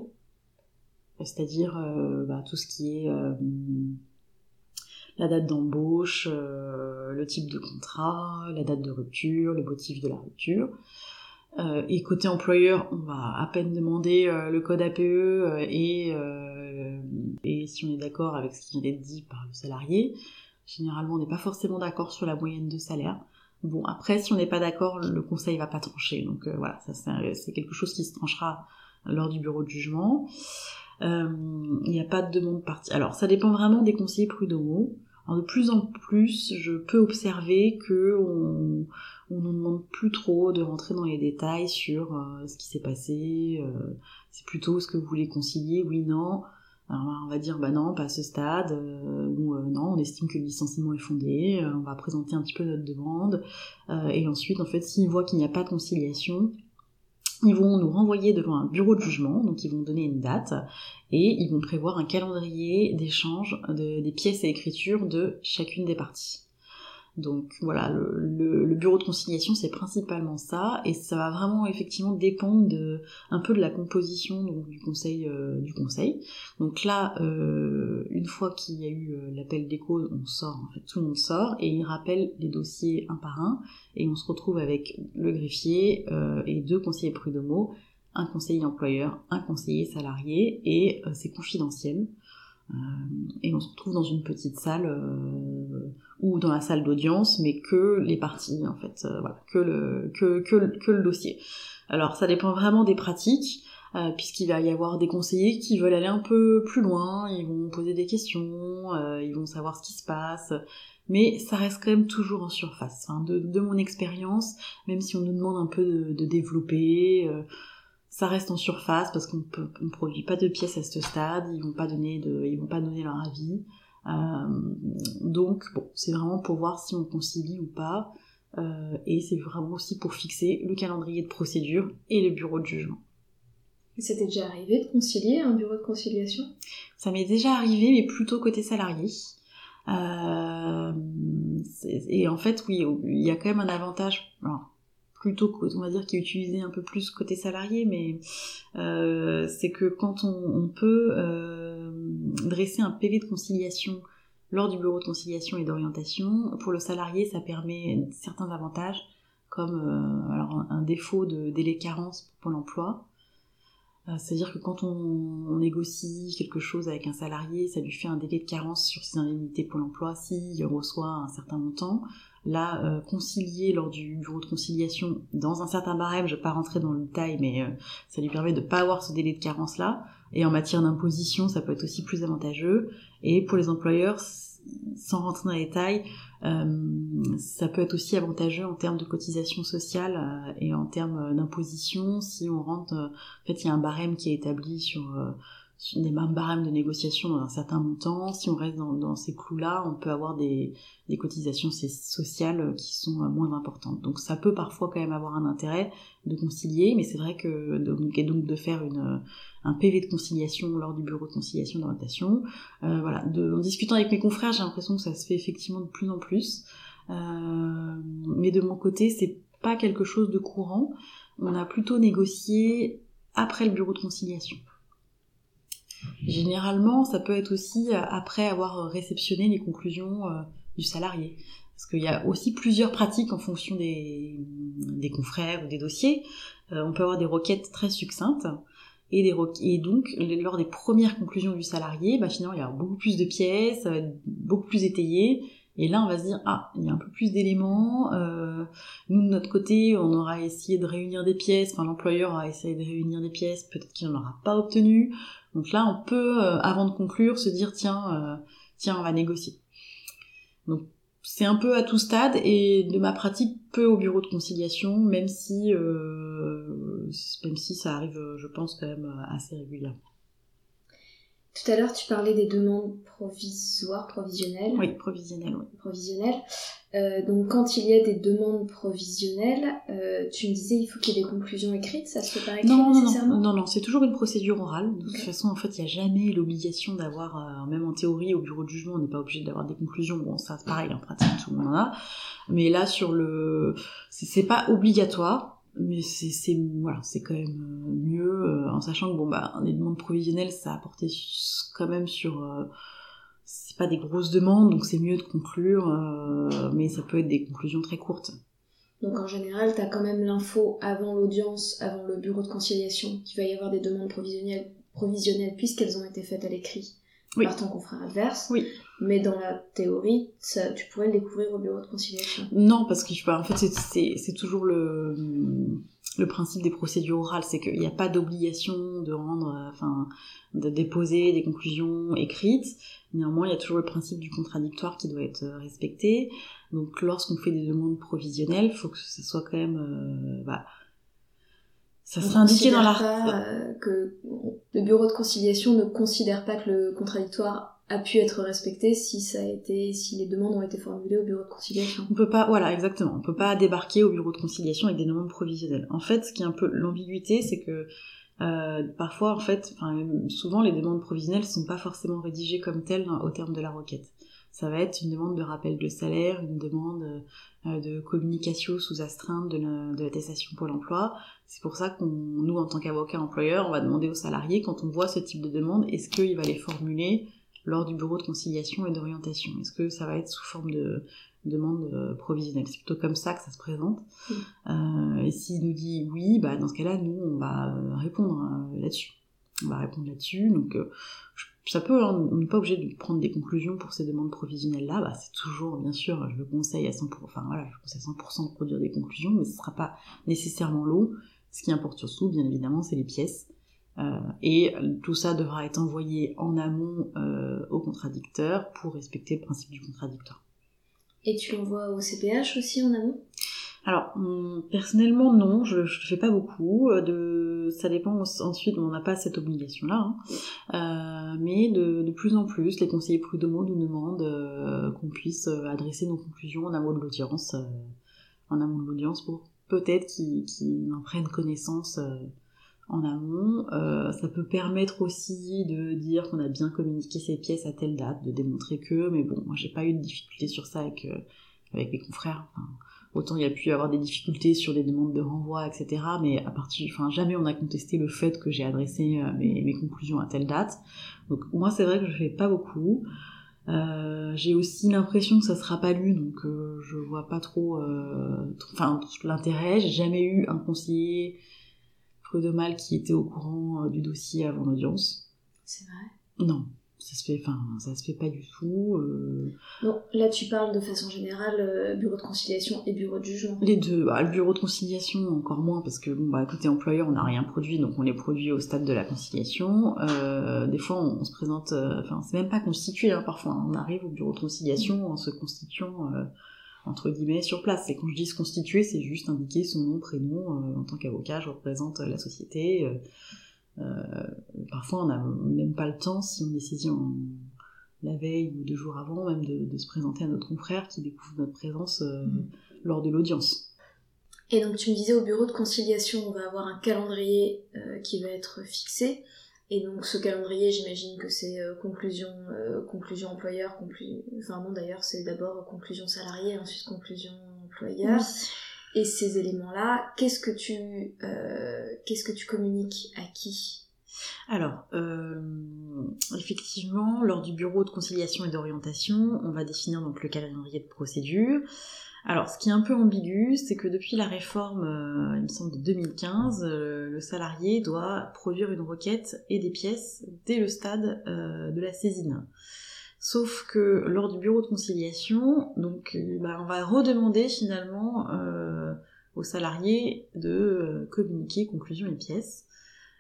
c'est-à-dire euh, bah, tout ce qui est euh, la date d'embauche, le type de contrat, la date de rupture, le motif de la rupture. et côté employeur, on va à peine demander le code APE et, et si on est d'accord avec ce qui vient d'être dit par le salarié. Généralement, on n'est pas forcément d'accord sur la moyenne de salaire. Bon, après, si on n'est pas d'accord, le conseil va pas trancher. Donc euh, voilà, ça c'est quelque chose qui se tranchera lors du bureau de jugement. Euh, il n'y a pas de demande partie. Alors, ça dépend vraiment des conseillers prud'homaux. de plus en plus, je peux observer que on, on nous demande plus trop de rentrer dans les détails sur euh, ce qui s'est passé. c'est plutôt ce que vous voulez concilier, oui, non. Alors on va dire bah non, pas à ce stade, euh, euh, non, on estime que le licenciement est fondé, euh, on va présenter un petit peu notre demande, et ensuite en fait s'ils voient qu'il n'y a pas de conciliation, ils vont nous renvoyer devant un bureau de jugement, donc ils vont donner une date, et ils vont prévoir un calendrier d'échange des pièces à écriture de chacune des parties. Donc voilà, le, bureau de conciliation c'est principalement ça, et ça va vraiment effectivement dépendre de un peu de la composition du conseil euh, du conseil. Donc là, euh, une fois qu'il y a eu euh, l'appel des causes, on sort, en fait tout le monde sort et il rappelle les dossiers un par un, et on se retrouve avec le greffier et deux conseillers prud'homaux, un conseiller employeur, un conseiller salarié, et c'est confidentiel. Euh, et on se retrouve dans une petite salle euh, ou dans la salle d'audience, mais que les parties en fait, euh, voilà, que le que, que, le dossier. Alors ça dépend vraiment des pratiques. Euh, puisqu'il va y avoir des conseillers qui veulent aller un peu plus loin, ils vont poser des questions, ils vont savoir ce qui se passe, mais ça reste quand même toujours en surface. De, de, mon expérience, même si on nous demande un peu de, de développer, ça reste en surface parce qu'on ne produit pas de pièces à ce stade, ils vont pas donner de, ils vont pas donner leur avis. Euh, donc bon, c'est vraiment pour voir si on concilie ou pas, euh, et c'est vraiment aussi pour fixer le calendrier de procédure et le bureau de jugement. C'était déjà arrivé de concilier un bureau de conciliation? Ça m'est déjà arrivé, mais plutôt côté salarié. Euh, et en fait, oui, il y a quand même un avantage plutôt on va dire qui est utilisé un peu plus côté salarié, mais euh, c'est que quand on, peut euh, dresser un PV de conciliation lors du bureau de conciliation et d'orientation, pour le salarié, ça permet certains avantages, comme euh, alors un, défaut de délai carence pour l'emploi, C'est-à-dire que quand on, négocie quelque chose avec un salarié, ça lui fait un délai de carence sur ses indemnités pour l'emploi s'il reçoit un certain montant. Là, concilier lors du bureau de conciliation dans un certain barème, je ne vais pas rentrer dans le détail, mais ça lui permet de ne pas avoir ce délai de carence-là. Et en matière d'imposition, ça peut être aussi plus avantageux. Et pour les employeurs, sans rentrer dans les détails, euh, ça peut être aussi avantageux en termes de cotisation sociale euh, et en termes d'imposition si on rentre. Euh, en fait, il y a un barème qui est établi sur des barèmes de négociation dans un certain montant. Si on reste dans, ces clous-là, on peut avoir des, des, cotisations sociales qui sont moins importantes. Donc ça peut parfois quand même avoir un intérêt de concilier, mais c'est vrai que donc, et donc de faire une, un PV de conciliation lors du bureau de conciliation d'orientation. Euh, voilà, de, en discutant avec mes confrères, j'ai l'impression que ça se fait effectivement de plus en plus. Euh, mais de mon côté, c'est pas quelque chose de courant. On a plutôt négocié après le bureau de conciliation. Généralement, ça peut être aussi euh, après avoir réceptionné les conclusions euh, du salarié. Parce qu'il y a aussi plusieurs pratiques en fonction des, des confrères ou des dossiers. Euh, on peut avoir des requêtes très succinctes. Et, des et donc, lors des premières conclusions du salarié, bah, finalement, il y a beaucoup plus de pièces, beaucoup plus étayées. Et là, on va se dire, ah, il y a un peu plus d'éléments. Euh, nous, de notre côté, on aura essayé de réunir des pièces. Enfin, l'employeur a essayé de réunir des pièces. Peut-être qu'il n'en aura pas obtenu. Donc là, on peut, euh, avant de conclure, se dire tiens, euh, tiens, on va négocier. Donc c'est un peu à tout stade et de ma pratique peu au bureau de conciliation, même si euh, même si ça arrive, je pense quand même assez régulièrement. Tout à l'heure, tu parlais des demandes provisoires, provisionnelles. Oui, provisionnelles, oui. Provisionnelles. Euh, donc, quand il y a des demandes provisionnelles, euh, tu me disais il faut qu'il y ait des conclusions écrites, ça se fait par écrit non, nécessairement Non, non, non c'est toujours une procédure orale. De toute façon, en fait, il n'y a jamais l'obligation d'avoir, euh, même en théorie, au bureau de jugement, on n'est pas obligé d'avoir des conclusions. Bon, ça, c'est pareil, en pratique, tout le monde en a. Mais là, sur le, c'est pas obligatoire mais c'est c'est quand même euh, mieux euh, en sachant que bon bah les demandes provisionnelles ça a porté quand même sur euh, c'est pas des grosses demandes donc c'est mieux de conclure mais ça peut être des conclusions très courtes. Donc en général tu as quand même l'info avant l'audience avant le bureau de conciliation qu'il va y avoir des demandes provisionnelles puisqu'elles ont été faites à l'écrit par ton confrère adverse. Oui. Mais dans la théorie, ça, tu pourrais le découvrir au bureau de conciliation. Non, parce que en fait, c'est toujours le, le principe des procédures orales, c'est qu'il n'y a pas d'obligation de rendre, euh, enfin, de déposer des conclusions écrites. Néanmoins, il y a toujours le principe du contradictoire qui doit être euh, respecté. Donc, lorsqu'on fait des demandes provisionnelles, il faut que ce soit quand même, euh, bah, ça sera indiqué dans la... Euh, que le bureau de conciliation ne considère pas que le contradictoire a pu être respecté si ça a été, si les demandes ont été formulées au bureau de conciliation. On peut pas, voilà, exactement. On peut pas débarquer au bureau de conciliation avec des demandes provisionnelles. En fait, ce qui est un peu l'ambiguïté, c'est que euh, parfois, en fait, souvent les demandes provisionnelles sont pas forcément rédigées comme telles au terme de la requête. Ça va être une demande de rappel de salaire, une demande euh, de communication sous astreinte de l'attestation pour l'emploi. C'est pour ça qu'on, nous, en tant qu'avocat employeur, on va demander aux salariés, quand on voit ce type de demande, est-ce qu'il va les formuler lors du bureau de conciliation et d'orientation? Est-ce que ça va être sous forme de demande euh, provisionnelle? C'est plutôt comme ça que ça se présente. Euh, et s'il nous dit oui, bah, dans ce cas-là, nous, on va répondre là-dessus. On va répondre là-dessus. Donc, ça peut, hein, on n'est pas obligé de prendre des conclusions pour ces demandes provisionnelles-là, bah, c'est toujours, bien sûr, je le conseille à 100%, enfin voilà, je conseille à 100% de produire des conclusions, mais ce ne sera pas nécessairement long. Ce qui importe surtout, bien évidemment, c'est les pièces. Euh, et tout ça devra être envoyé en amont euh, au contradicteur pour respecter le principe du contradictoire. Et tu l'envoies au CPH aussi en amont? Alors, hum, personnellement, non, je ne fais pas beaucoup. Euh, de, ça dépend ensuite, on n'a pas cette obligation-là. Hein. Euh, mais de, plus en plus, les conseillers prud'homaux nous demandent euh, qu'on puisse adresser nos conclusions en amont de l'audience, en amont de l'audience pour peut-être qu'ils en prennent connaissance en amont. ça peut permettre aussi de dire qu'on a bien communiqué ces pièces à telle date, de démontrer que, mais bon, moi j'ai pas eu de difficulté sur ça avec, avec mes confrères. Autant il y a pu y avoir des difficultés sur des demandes de renvoi, etc. Mais à partir, enfin, jamais on a contesté le fait que j'ai adressé euh, mes, conclusions à telle date. Donc moi, c'est vrai que je fais pas beaucoup. Euh, j'ai aussi l'impression que ça sera pas lu, donc euh, je vois pas trop, enfin l'intérêt. J'ai jamais eu un conseiller prud'homal qui était au courant du dossier avant l'audience. C'est vrai? Non, ça se fait, enfin, ça se fait pas du tout. Euh... Bon, là tu parles de façon générale euh, bureau de conciliation et bureau de jugement. Les deux. Bah, le bureau de conciliation encore moins parce que bon bah côté employeur on n'a rien produit donc on les produit au stade de la conciliation. Euh, des fois on, se présente, euh, enfin c'est même pas constitué hein, parfois. Hein. on arrive au bureau de conciliation en se constituant euh, entre guillemets sur place. Et quand je dis se constituer c'est juste indiquer son nom prénom en tant qu'avocat je représente la société. Euh, parfois, on n'a même pas le temps, si on est saisi en, la veille ou deux jours avant, même de, se présenter à notre confrère qui découvre notre présence euh, mm. lors de l'audience. Et donc tu me disais au bureau de conciliation, on va avoir un calendrier euh, qui va être fixé. Et donc ce calendrier, j'imagine que c'est conclusion, conclusion employeur, conclu... enfin non d'ailleurs c'est d'abord conclusion salarié, ensuite conclusion employeur. Et ces éléments-là, qu'est-ce que tu, euh, qu'est-ce que tu communiques à qui? Alors, euh, effectivement, lors du bureau de conciliation et d'orientation, on va définir donc le calendrier de procédure. Alors, ce qui est un peu ambigu, c'est que depuis la réforme, euh, il me semble de 2015, le salarié doit produire une requête et des pièces dès le stade de la saisine. Sauf que lors du bureau de conciliation, donc euh, bah, on va redemander finalement euh, aux salariés de euh, communiquer conclusion et pièces.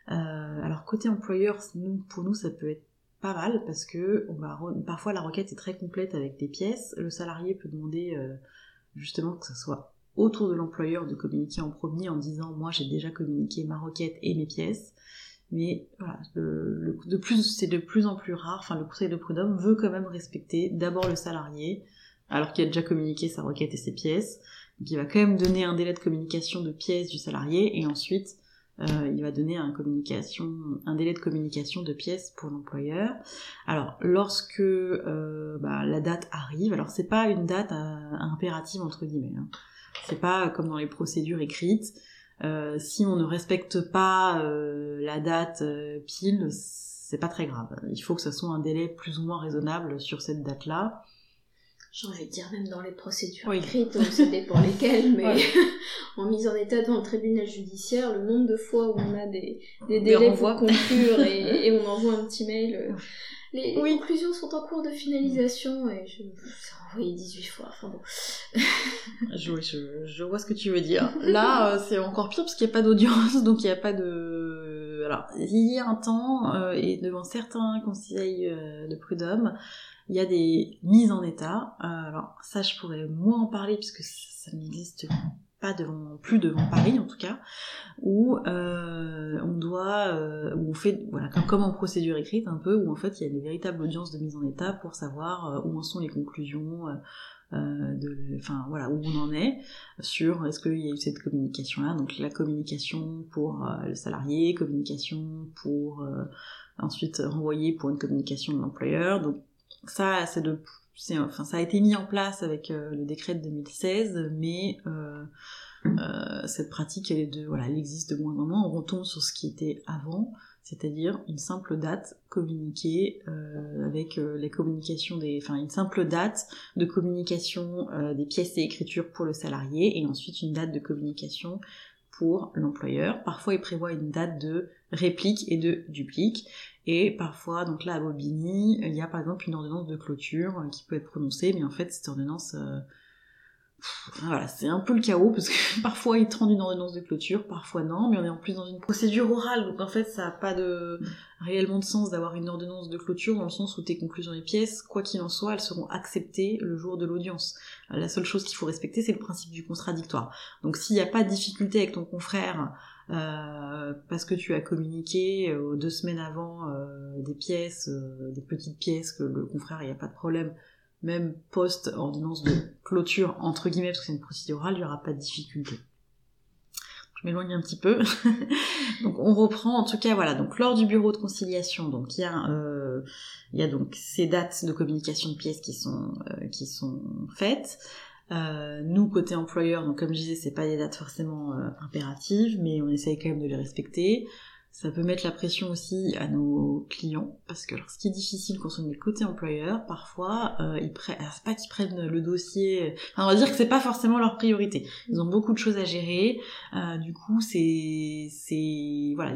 alors côté employeur, nous, pour nous ça peut être pas mal parce que parfois la requête est très complète avec des pièces. Le salarié peut demander justement que ce soit autour de l'employeur de communiquer en premier en disant moi j'ai déjà communiqué ma requête et mes pièces mais voilà, le, de plus, c'est de plus en plus rare. Enfin, le Conseil de prud'homme veut quand même respecter d'abord le salarié, alors qu'il a déjà communiqué sa requête et ses pièces. Donc, il va quand même donner un délai de communication de pièces du salarié, et ensuite, euh, il va donner un, communication, un délai de communication de pièces pour l'employeur. Alors, lorsque euh, bah, la date arrive, alors c'est pas une date euh, impérative entre guillemets. Hein. C'est pas comme dans les procédures écrites. Euh, si on ne respecte pas euh, la date euh, pile, c'est pas très grave. Il faut que ce soit un délai plus ou moins raisonnable sur cette date-là. J'ai envie de dire même dans les procédures écrites, ça dépend lesquelles, mais en mise en état devant le tribunal judiciaire, le nombre de fois où on a des, des délais pour conclure et, et, on envoie un petit mail. Les, conclusions sont en cours de finalisation et je, oui, 18 fois, enfin bon. je, je, vois ce que tu veux dire. Là, euh, c'est encore pire parce qu'il n'y a pas d'audience, donc il n'y a pas de... Alors, il y a un temps, euh, et devant certains conseils euh, de prud'homme, il y a des mises en état. alors, ça, je pourrais moins en parler puisque ça, ça n'existe pas devant, plus devant Paris en tout cas, où euh, on doit, euh, où on fait, voilà, comme, en procédure écrite un peu, où en fait il y a une véritable audience de mise en état pour savoir euh, où en sont les conclusions, de, enfin voilà, où on en est sur est-ce qu'il y a eu cette communication là, donc la communication pour le salarié, communication pour ensuite renvoyer pour une communication de l'employeur, donc ça c'est de enfin, ça a été mis en place avec euh, le décret de 2016, mais euh, euh, cette pratique, elle, est de, voilà, elle existe de moins en moins. On retombe sur ce qui était avant, c'est-à-dire une simple date communiquée avec les communications des, enfin une simple date de communication des pièces et écritures pour le salarié, et ensuite une date de communication pour l'employeur. Parfois, il prévoit une date de réplique et de duplique. Et parfois, donc là à Bobigny, il y a par exemple une ordonnance de clôture euh, qui peut être prononcée, mais en fait cette ordonnance, euh, voilà, c'est un peu le chaos parce que parfois il te rend une ordonnance de clôture, parfois non, mais on est en plus dans une procédure orale, donc en fait ça n'a pas de réellement de sens d'avoir une ordonnance de clôture dans le sens où tes conclusions des pièces, quoi qu'il en soit, elles seront acceptées le jour de l'audience. La seule chose qu'il faut respecter, c'est le principe du contradictoire. Donc s'il n'y a pas de difficulté avec ton confrère euh, parce que tu as communiqué euh, deux semaines avant euh, des pièces, des petites pièces que le confrère, il n'y a pas de problème, même post-ordonnance de clôture, entre guillemets, parce que c'est une procédure orale, il n'y aura pas de difficulté. Je m'éloigne un petit peu. donc on reprend, en tout cas voilà, donc lors du bureau de conciliation, donc il y a, euh, donc ces dates de communication de pièces qui sont, qui sont faites. Euh, nous, côté employeur, donc comme je disais, c'est pas des dates forcément euh, impératives, mais on essaye quand même de les respecter. Ça peut mettre la pression aussi à nos clients, parce que alors, ce qui est difficile quand on est côté employeur, parfois, euh, ils prennent, pas qu'ils prennent le dossier, enfin, on va dire que c'est pas forcément leur priorité. Ils ont beaucoup de choses à gérer, euh, du coup, c'est, c'est, voilà,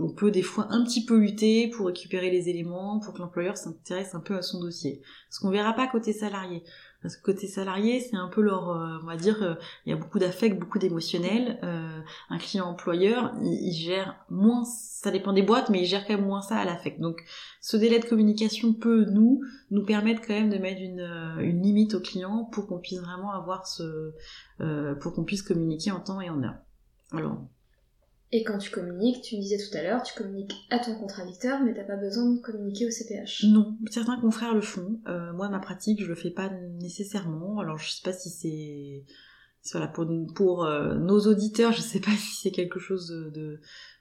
on peut des fois un petit peu lutter pour récupérer les éléments, pour que l'employeur s'intéresse un peu à son dossier. Ce qu'on verra pas côté salarié. Parce que côté salarié, c'est un peu leur, euh, on va dire, euh, il y a beaucoup d'affect, beaucoup d'émotionnel. Euh, un client employeur, il, gère moins, ça dépend des boîtes, mais il gère quand même moins ça à l'affect. Donc, ce délai de communication peut nous nous permettre quand même de mettre une, une limite au client pour qu'on puisse vraiment avoir ce, pour qu'on puisse communiquer en temps et en heure. Alors, et quand tu communiques, tu me disais tout à l'heure, tu communiques à ton contradicteur, mais t'as pas besoin de communiquer au CPH. Non, certains confrères le font. Euh, moi, ma pratique, je le fais pas nécessairement. Alors, je sais pas si c'est voilà pour, euh, nos auditeurs, je sais pas si c'est quelque chose de,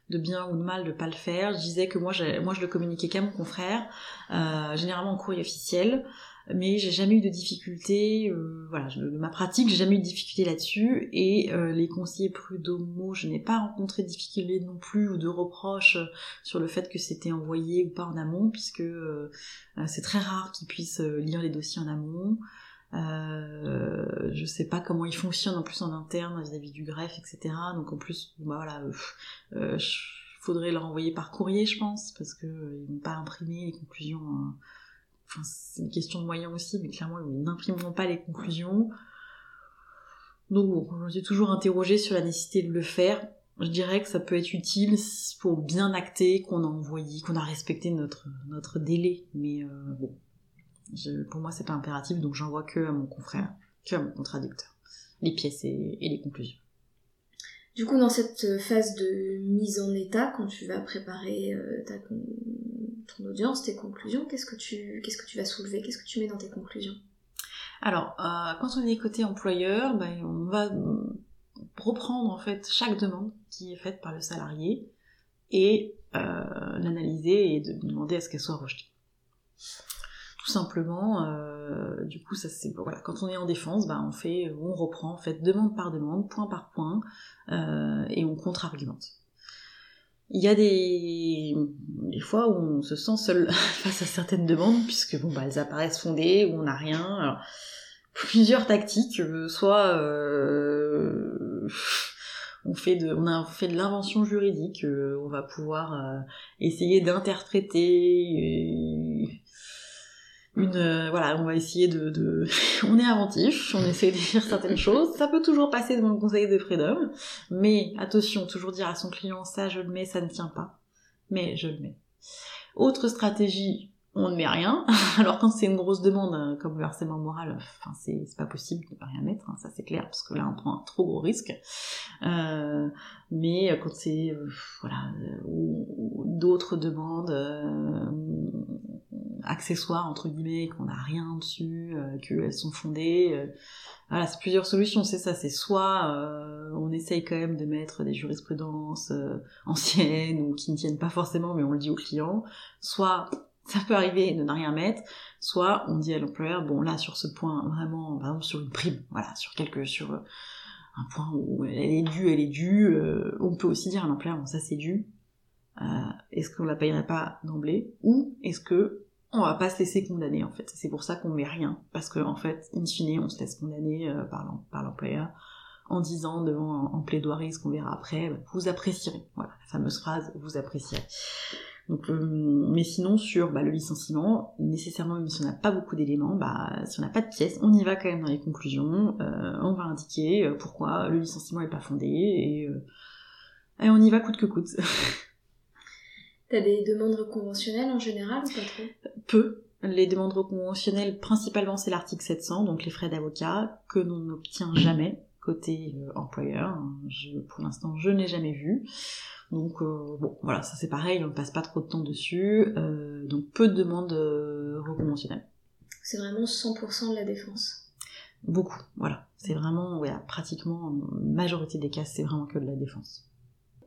de, bien ou de mal de pas le faire. Je disais que moi, moi, je le communiquais qu'à mon confrère, euh, généralement en courrier officiel mais j'ai jamais eu de difficulté, euh, voilà, de ma pratique, j'ai jamais eu de difficulté là-dessus, et euh, les conseillers prud'homo, je n'ai pas rencontré de difficulté non plus, ou de reproches sur le fait que c'était envoyé ou pas en amont, puisque euh, c'est très rare qu'ils puissent lire les dossiers en amont. Euh, je sais pas comment ils fonctionnent en plus en interne vis-à-vis du greffe, etc. Donc en plus, bah, voilà, euh, faudrait leur envoyer par courrier, je pense, parce que ils n'ont pas imprimé les conclusions. Hein c'est une question de moyens aussi, mais clairement, ils n'imprimeront pas les conclusions. Donc bon, j'ai toujours interrogé sur la nécessité de le faire. Je dirais que ça peut être utile pour bien acter qu'on a envoyé, qu'on a respecté notre, notre délai. Mais euh, bon, pour moi, c'est pas impératif, donc j'envoie que à mon confrère, que à mon contradicteur, les pièces et, les conclusions. Du coup, dans cette phase de mise en état, quand tu vas préparer euh, ta, ton audience, tes conclusions, qu'est-ce que tu, qu'est-ce que tu vas soulever, qu'est-ce que tu mets dans tes conclusions? Alors, euh, quand on est côté employeur, ben, on va reprendre en fait chaque demande qui est faite par le salarié et euh, l'analyser et de demander à ce qu'elle soit rejetée. Tout simplement, euh, du coup, ça c'est voilà, quand on est en défense, ben, on fait, on reprend en fait demande par demande, point par point, et on contre-argumente il y a des, des fois où on se sent seul face à certaines demandes, puisque bon, bah, elles apparaissent fondées, ou on n'a rien. Alors, plusieurs tactiques, euh, soit euh, on fait de, on a fait de l'invention juridique, euh, on va pouvoir essayer d'interpréter une euh, voilà on va essayer de, de... on est inventif on essaie de dire certaines choses. Ça peut toujours passer devant le conseil de freedom mais attention toujours dire à son client ça je le mets ça ne tient pas. Mais je le mets. Autre stratégie on ne met rien. Alors quand c'est une grosse demande euh, comme le harcèlement moral enfin c'est pas possible de ne rien mettre hein, ça c'est clair parce que là on prend un trop gros risque. Euh, mais quand c'est euh, voilà d'autres demandes accessoires entre guillemets, qu'on n'a rien dessus, euh, qu'elles sont fondées. Euh, voilà, c'est plusieurs solutions. C'est ça, c'est soit euh, on essaye quand même de mettre des jurisprudences anciennes ou qui ne tiennent pas forcément, mais on le dit au client. Soit ça peut arriver de ne rien mettre, soit on dit à l'employeur bon là sur ce point vraiment, par exemple sur une prime, voilà, sur quelque sur un point où elle est due, elle est due. on peut aussi dire à l'employeur bon ça c'est dû. est-ce qu'on la payerait pas d'emblée ou est-ce que on va pas se laisser condamner en fait. C'est pour ça qu'on met rien, parce que en fait, in fine, on se laisse condamner euh, par l'employeur en disant devant en plaidoirie ce qu'on verra après, bah, vous apprécierez. Voilà, la fameuse phrase, vous apprécierez. Donc, euh, mais sinon sur bah, le licenciement, nécessairement même si on n'a pas beaucoup d'éléments, bah, si on n'a pas de pièces, on y va quand même dans les conclusions. Euh, on va indiquer pourquoi le licenciement n'est pas fondé et on y va coûte que coûte. T'as des demandes conventionnelles en général ou pas trop? Peu. Les demandes conventionnelles, principalement, c'est l'article 700, donc les frais d'avocat, que l'on n'obtient jamais côté euh, employeur. pour l'instant, je n'ai jamais vu. Donc euh, bon, voilà, ça c'est pareil, on ne passe pas trop de temps dessus. Euh, donc peu de demandes reconventionnelles. C'est vraiment 100% de la défense? Beaucoup, voilà. C'est vraiment, voilà, pratiquement, majorité des cas, c'est vraiment que de la défense.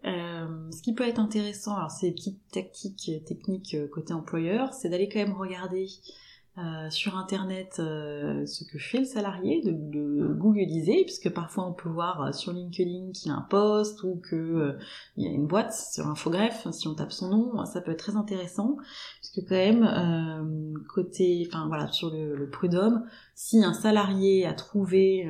Euh, ce qui peut être intéressant, alors ces petites tactiques techniques euh, côté employeur, c'est d'aller quand même regarder euh, sur internet euh, ce que fait le salarié, de, de googliser, puisque parfois on peut voir euh, sur LinkedIn qu'il y a un poste ou que il y a une boîte sur Infogreffe, si on tape son nom, ça peut être très intéressant, puisque quand même côté, enfin voilà, sur le prud'homme, si un salarié a trouvé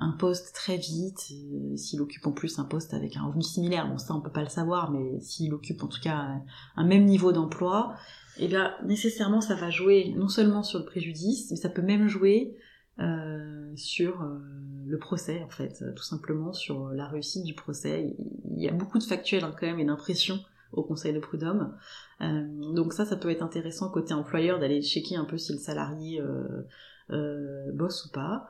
un poste très vite, s'il occupe en plus un poste avec un revenu similaire, bon ça on peut pas le savoir, mais s'il occupe en tout cas un même niveau d'emploi, eh bien nécessairement ça va jouer non seulement sur le préjudice, mais ça peut même jouer euh, sur euh, le procès en fait, tout simplement sur la réussite du procès. Il y a beaucoup de factuels hein, quand même et d'impressions au conseil de prud'homme. Euh, donc ça, ça peut être intéressant côté employeur d'aller checker un peu si le salarié bosse ou pas.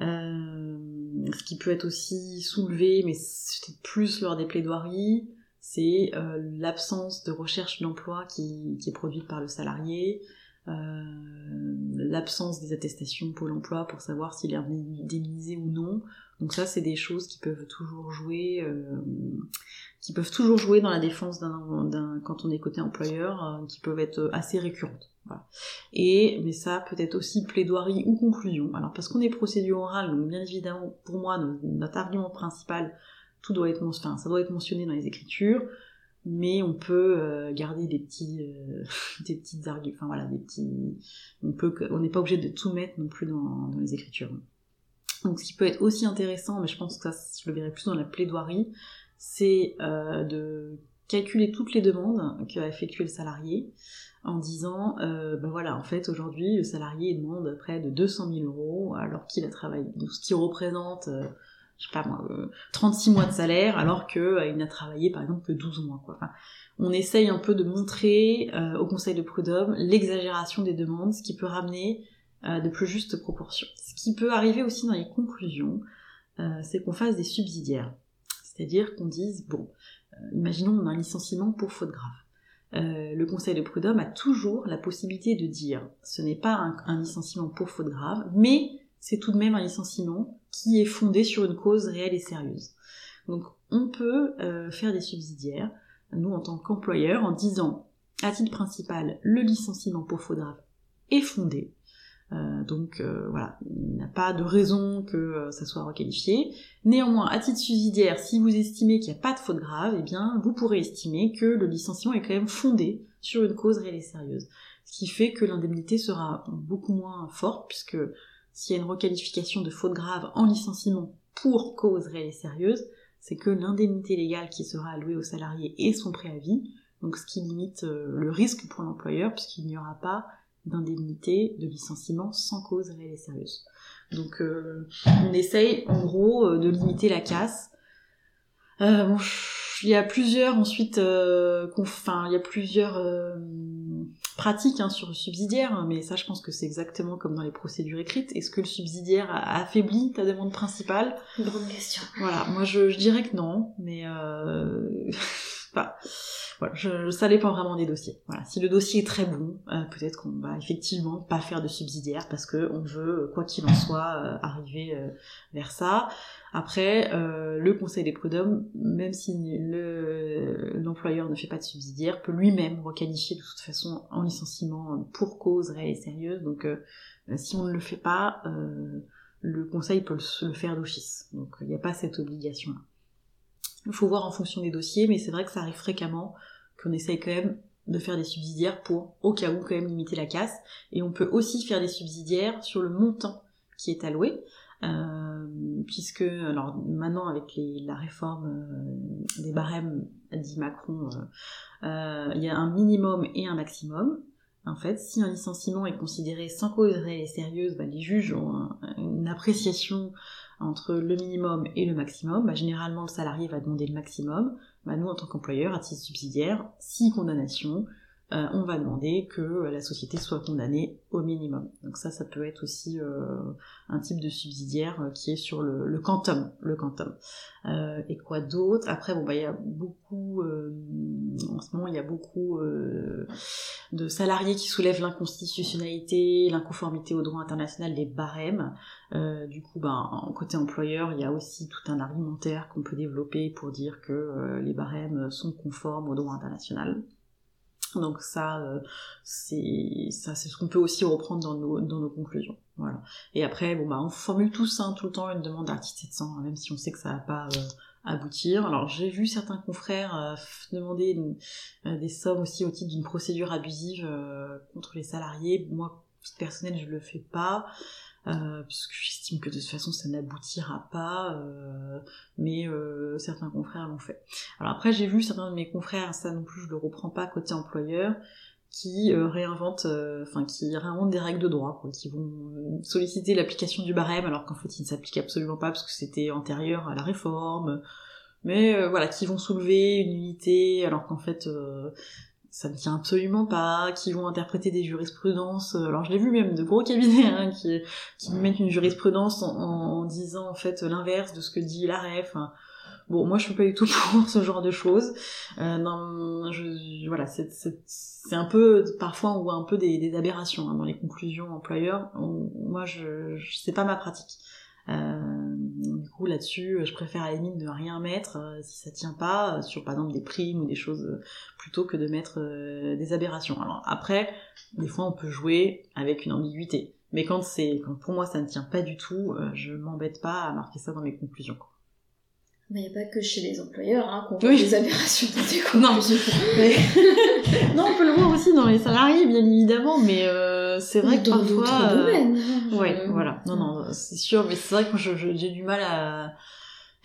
Ce qui peut être aussi soulevé, mais c'est plus lors des plaidoiries, c'est euh, l'absence de recherche d'emploi qui, qui, est produite par le salarié, euh, l'absence des attestations pour l'emploi pour savoir s'il est indemnisé ou non. Donc ça, c'est des choses qui peuvent toujours jouer, euh, qui peuvent toujours jouer dans la défense d'un, quand on est côté employeur, euh, qui peuvent être assez récurrentes. Voilà. Et mais ça peut être aussi plaidoirie ou conclusion. Alors parce qu'on est procédure orale, donc bien évidemment pour moi notre argument principal tout doit être, enfin, ça doit être mentionné dans les écritures, mais on peut euh, garder des petits, euh, des petites arguments, enfin voilà, des petits, on peut, on n'est pas obligé de tout mettre non plus dans, les écritures. Donc, ce qui peut être aussi intéressant, mais je pense que ça, je le verrai plus dans la plaidoirie, c'est euh, de calculer toutes les demandes qu'a effectué le salarié en disant, ben voilà, en fait, aujourd'hui, le salarié demande près de 200 000 euros alors qu'il a travaillé, ce qui représente je sais pas moi, 36 euh, mois de salaire alors qu'il euh, n'a travaillé par exemple que 12 mois. Quoi. Enfin, on essaye un peu de montrer euh, au Conseil de prud'homme l'exagération des demandes, ce qui peut ramener de plus justes proportions. Ce qui peut arriver aussi dans les conclusions, c'est qu'on fasse des subsidiaires. C'est-à-dire qu'on dise, bon, imaginons on a un licenciement pour faute grave. le Conseil de prud'homme a toujours la possibilité de dire ce n'est pas un, un licenciement pour faute grave, mais c'est tout de même un licenciement qui est fondé sur une cause réelle et sérieuse. Donc on peut euh, faire des subsidiaires, nous en tant qu'employeur, en disant à titre principal, le licenciement pour faute grave est fondé. Euh, donc euh, voilà, il n'y a pas de raison que ça soit requalifié. Néanmoins, à titre subsidiaire, si vous estimez qu'il n'y a pas de faute grave, eh bien vous pourrez estimer que le licenciement est quand même fondé sur une cause réelle et sérieuse. Ce qui fait que l'indemnité sera beaucoup moins forte, puisque s'il y a une requalification de faute grave en licenciement pour cause réelle et sérieuse, c'est que l'indemnité légale qui sera allouée au salarié est son préavis, donc ce qui limite euh, le risque pour l'employeur puisqu'il n'y aura pas d'indemnité de licenciement sans cause réelle et sérieuse. Donc euh, on essaye en gros euh, de limiter la casse. bon, il y a plusieurs ensuite, enfin il y a plusieurs pratique hein, sur le subsidiaire, hein, mais ça je pense que c'est exactement comme dans les procédures écrites. Est-ce que le subsidiaire a affaibli ta demande principale? Grande question. Voilà, moi je, dirais que non, mais euh... enfin, voilà, je, ça dépend vraiment des dossiers. Voilà, si le dossier est très bon, euh, peut-être qu'on va effectivement pas faire de subsidiaire parce que on veut, quoi qu'il en soit, euh, arriver euh, vers ça. Après, euh, le conseil des prud'hommes, même si l'employeur ne fait pas de subsidiaire, peut lui-même requalifier de toute façon en licenciement pour cause réelle et sérieuse. Donc, euh, si on ne le fait pas, euh, le conseil peut le, faire d'office. Donc, il n'y a pas cette obligation-là. Il faut voir en fonction des dossiers, mais c'est vrai que ça arrive fréquemment qu'on essaye quand même de faire des subsidiaires pour, au cas où, quand même limiter la casse. Et on peut aussi faire des subsidiaires sur le montant qui est alloué. Euh, puisque alors maintenant avec la réforme euh, des barèmes dit Macron, euh, il y a un minimum et un maximum. En fait, si un licenciement est considéré sans cause réelle et sérieuse, bah, les juges ont une appréciation entre le minimum et le maximum. Bah, généralement, le salarié va demander le maximum. Bah, nous, en tant qu'employeur, à titre subsidiaire, si condamnation, euh, on va demander que la société soit condamnée au minimum. Donc ça, ça peut être aussi euh, un type de subsidiaire euh, qui est sur le, le quantum, le quantum. et quoi d'autre? Après, bon, bah, il y a beaucoup, en ce moment, il y a beaucoup de salariés qui soulèvent l'inconstitutionnalité, l'inconformité au droit international des barèmes. du coup, ben, côté employeur, il y a aussi tout un argumentaire qu'on peut développer pour dire que les barèmes sont conformes au droit international. Donc ça, euh, c'est ça, c'est ce qu'on peut aussi reprendre dans nos, dans nos conclusions. Voilà. Et après, bon bah, on formule tous hein, tout le temps une demande d'article 700, hein, même si on sait que ça va pas euh, aboutir. Alors j'ai vu certains confrères euh, demander des sommes aussi au titre d'une procédure abusive contre les salariés. Moi, personnel, je le fais pas. Euh, parce que j'estime que de toute façon ça n'aboutira pas, euh, mais euh, certains confrères l'ont fait. Alors après j'ai vu certains de mes confrères, ça non plus je le reprends pas côté employeur, qui réinventent, enfin qui réinventent des règles de droit, quoi, qui vont solliciter l'application du barème alors qu'en fait il ne s'applique absolument pas parce que c'était antérieur à la réforme, mais voilà, qui vont soulever une unité alors qu'en fait ça ne tient absolument pas, qui vont interpréter des jurisprudences. Euh, alors je l'ai vu même de gros cabinets hein, qui, qui mettent une jurisprudence en, en, disant en fait l'inverse de ce que dit l'AREF. Bon, moi je suis pas du tout pour ce genre de choses. Euh, non, je, voilà, c'est un peu parfois on voit un peu des, des aberrations hein, dans les conclusions employeurs. moi, je, je c'est pas ma pratique. Euh, coup, là-dessus, je préfère à la limite de rien mettre euh, si ça tient pas, euh, sur par exemple des primes ou des choses, plutôt que de mettre des aberrations. Alors après, des fois on peut jouer avec une ambiguïté. Mais quand c'est, quand pour moi ça ne tient pas du tout, je m'embête pas à marquer ça dans mes conclusions. Mais il n'y a pas que chez les employeurs hein, qu'on voit des aberrations des. Non. non, on peut le voir aussi dans les salariés, bien évidemment, mais euh, c'est vrai que parfois... Dans euh... domaines. Ouais, voilà. Non, non, c'est sûr, mais c'est vrai que j'ai du mal à...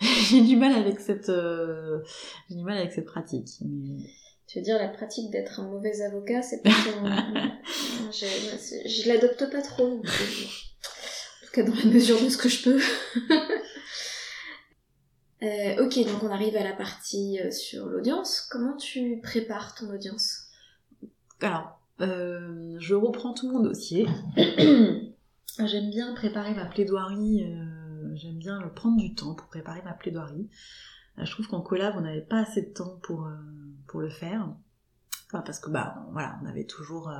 j'ai du mal avec cette... Euh... J'ai du mal avec cette pratique. Tu veux dire la pratique d'être un mauvais avocat, c'est pas je, je l'adopte pas trop. En tout cas, dans la mesure de ce que je peux. Euh, ok, donc on arrive à la partie sur l'audience. Comment tu prépares ton audience? Alors, euh, je reprends tout mon dossier. j'aime bien préparer ma plaidoirie. j'aime bien prendre du temps pour préparer ma plaidoirie. je trouve qu'en collab, on n'avait pas assez de temps pour pour le faire. parce que bah voilà, on avait toujours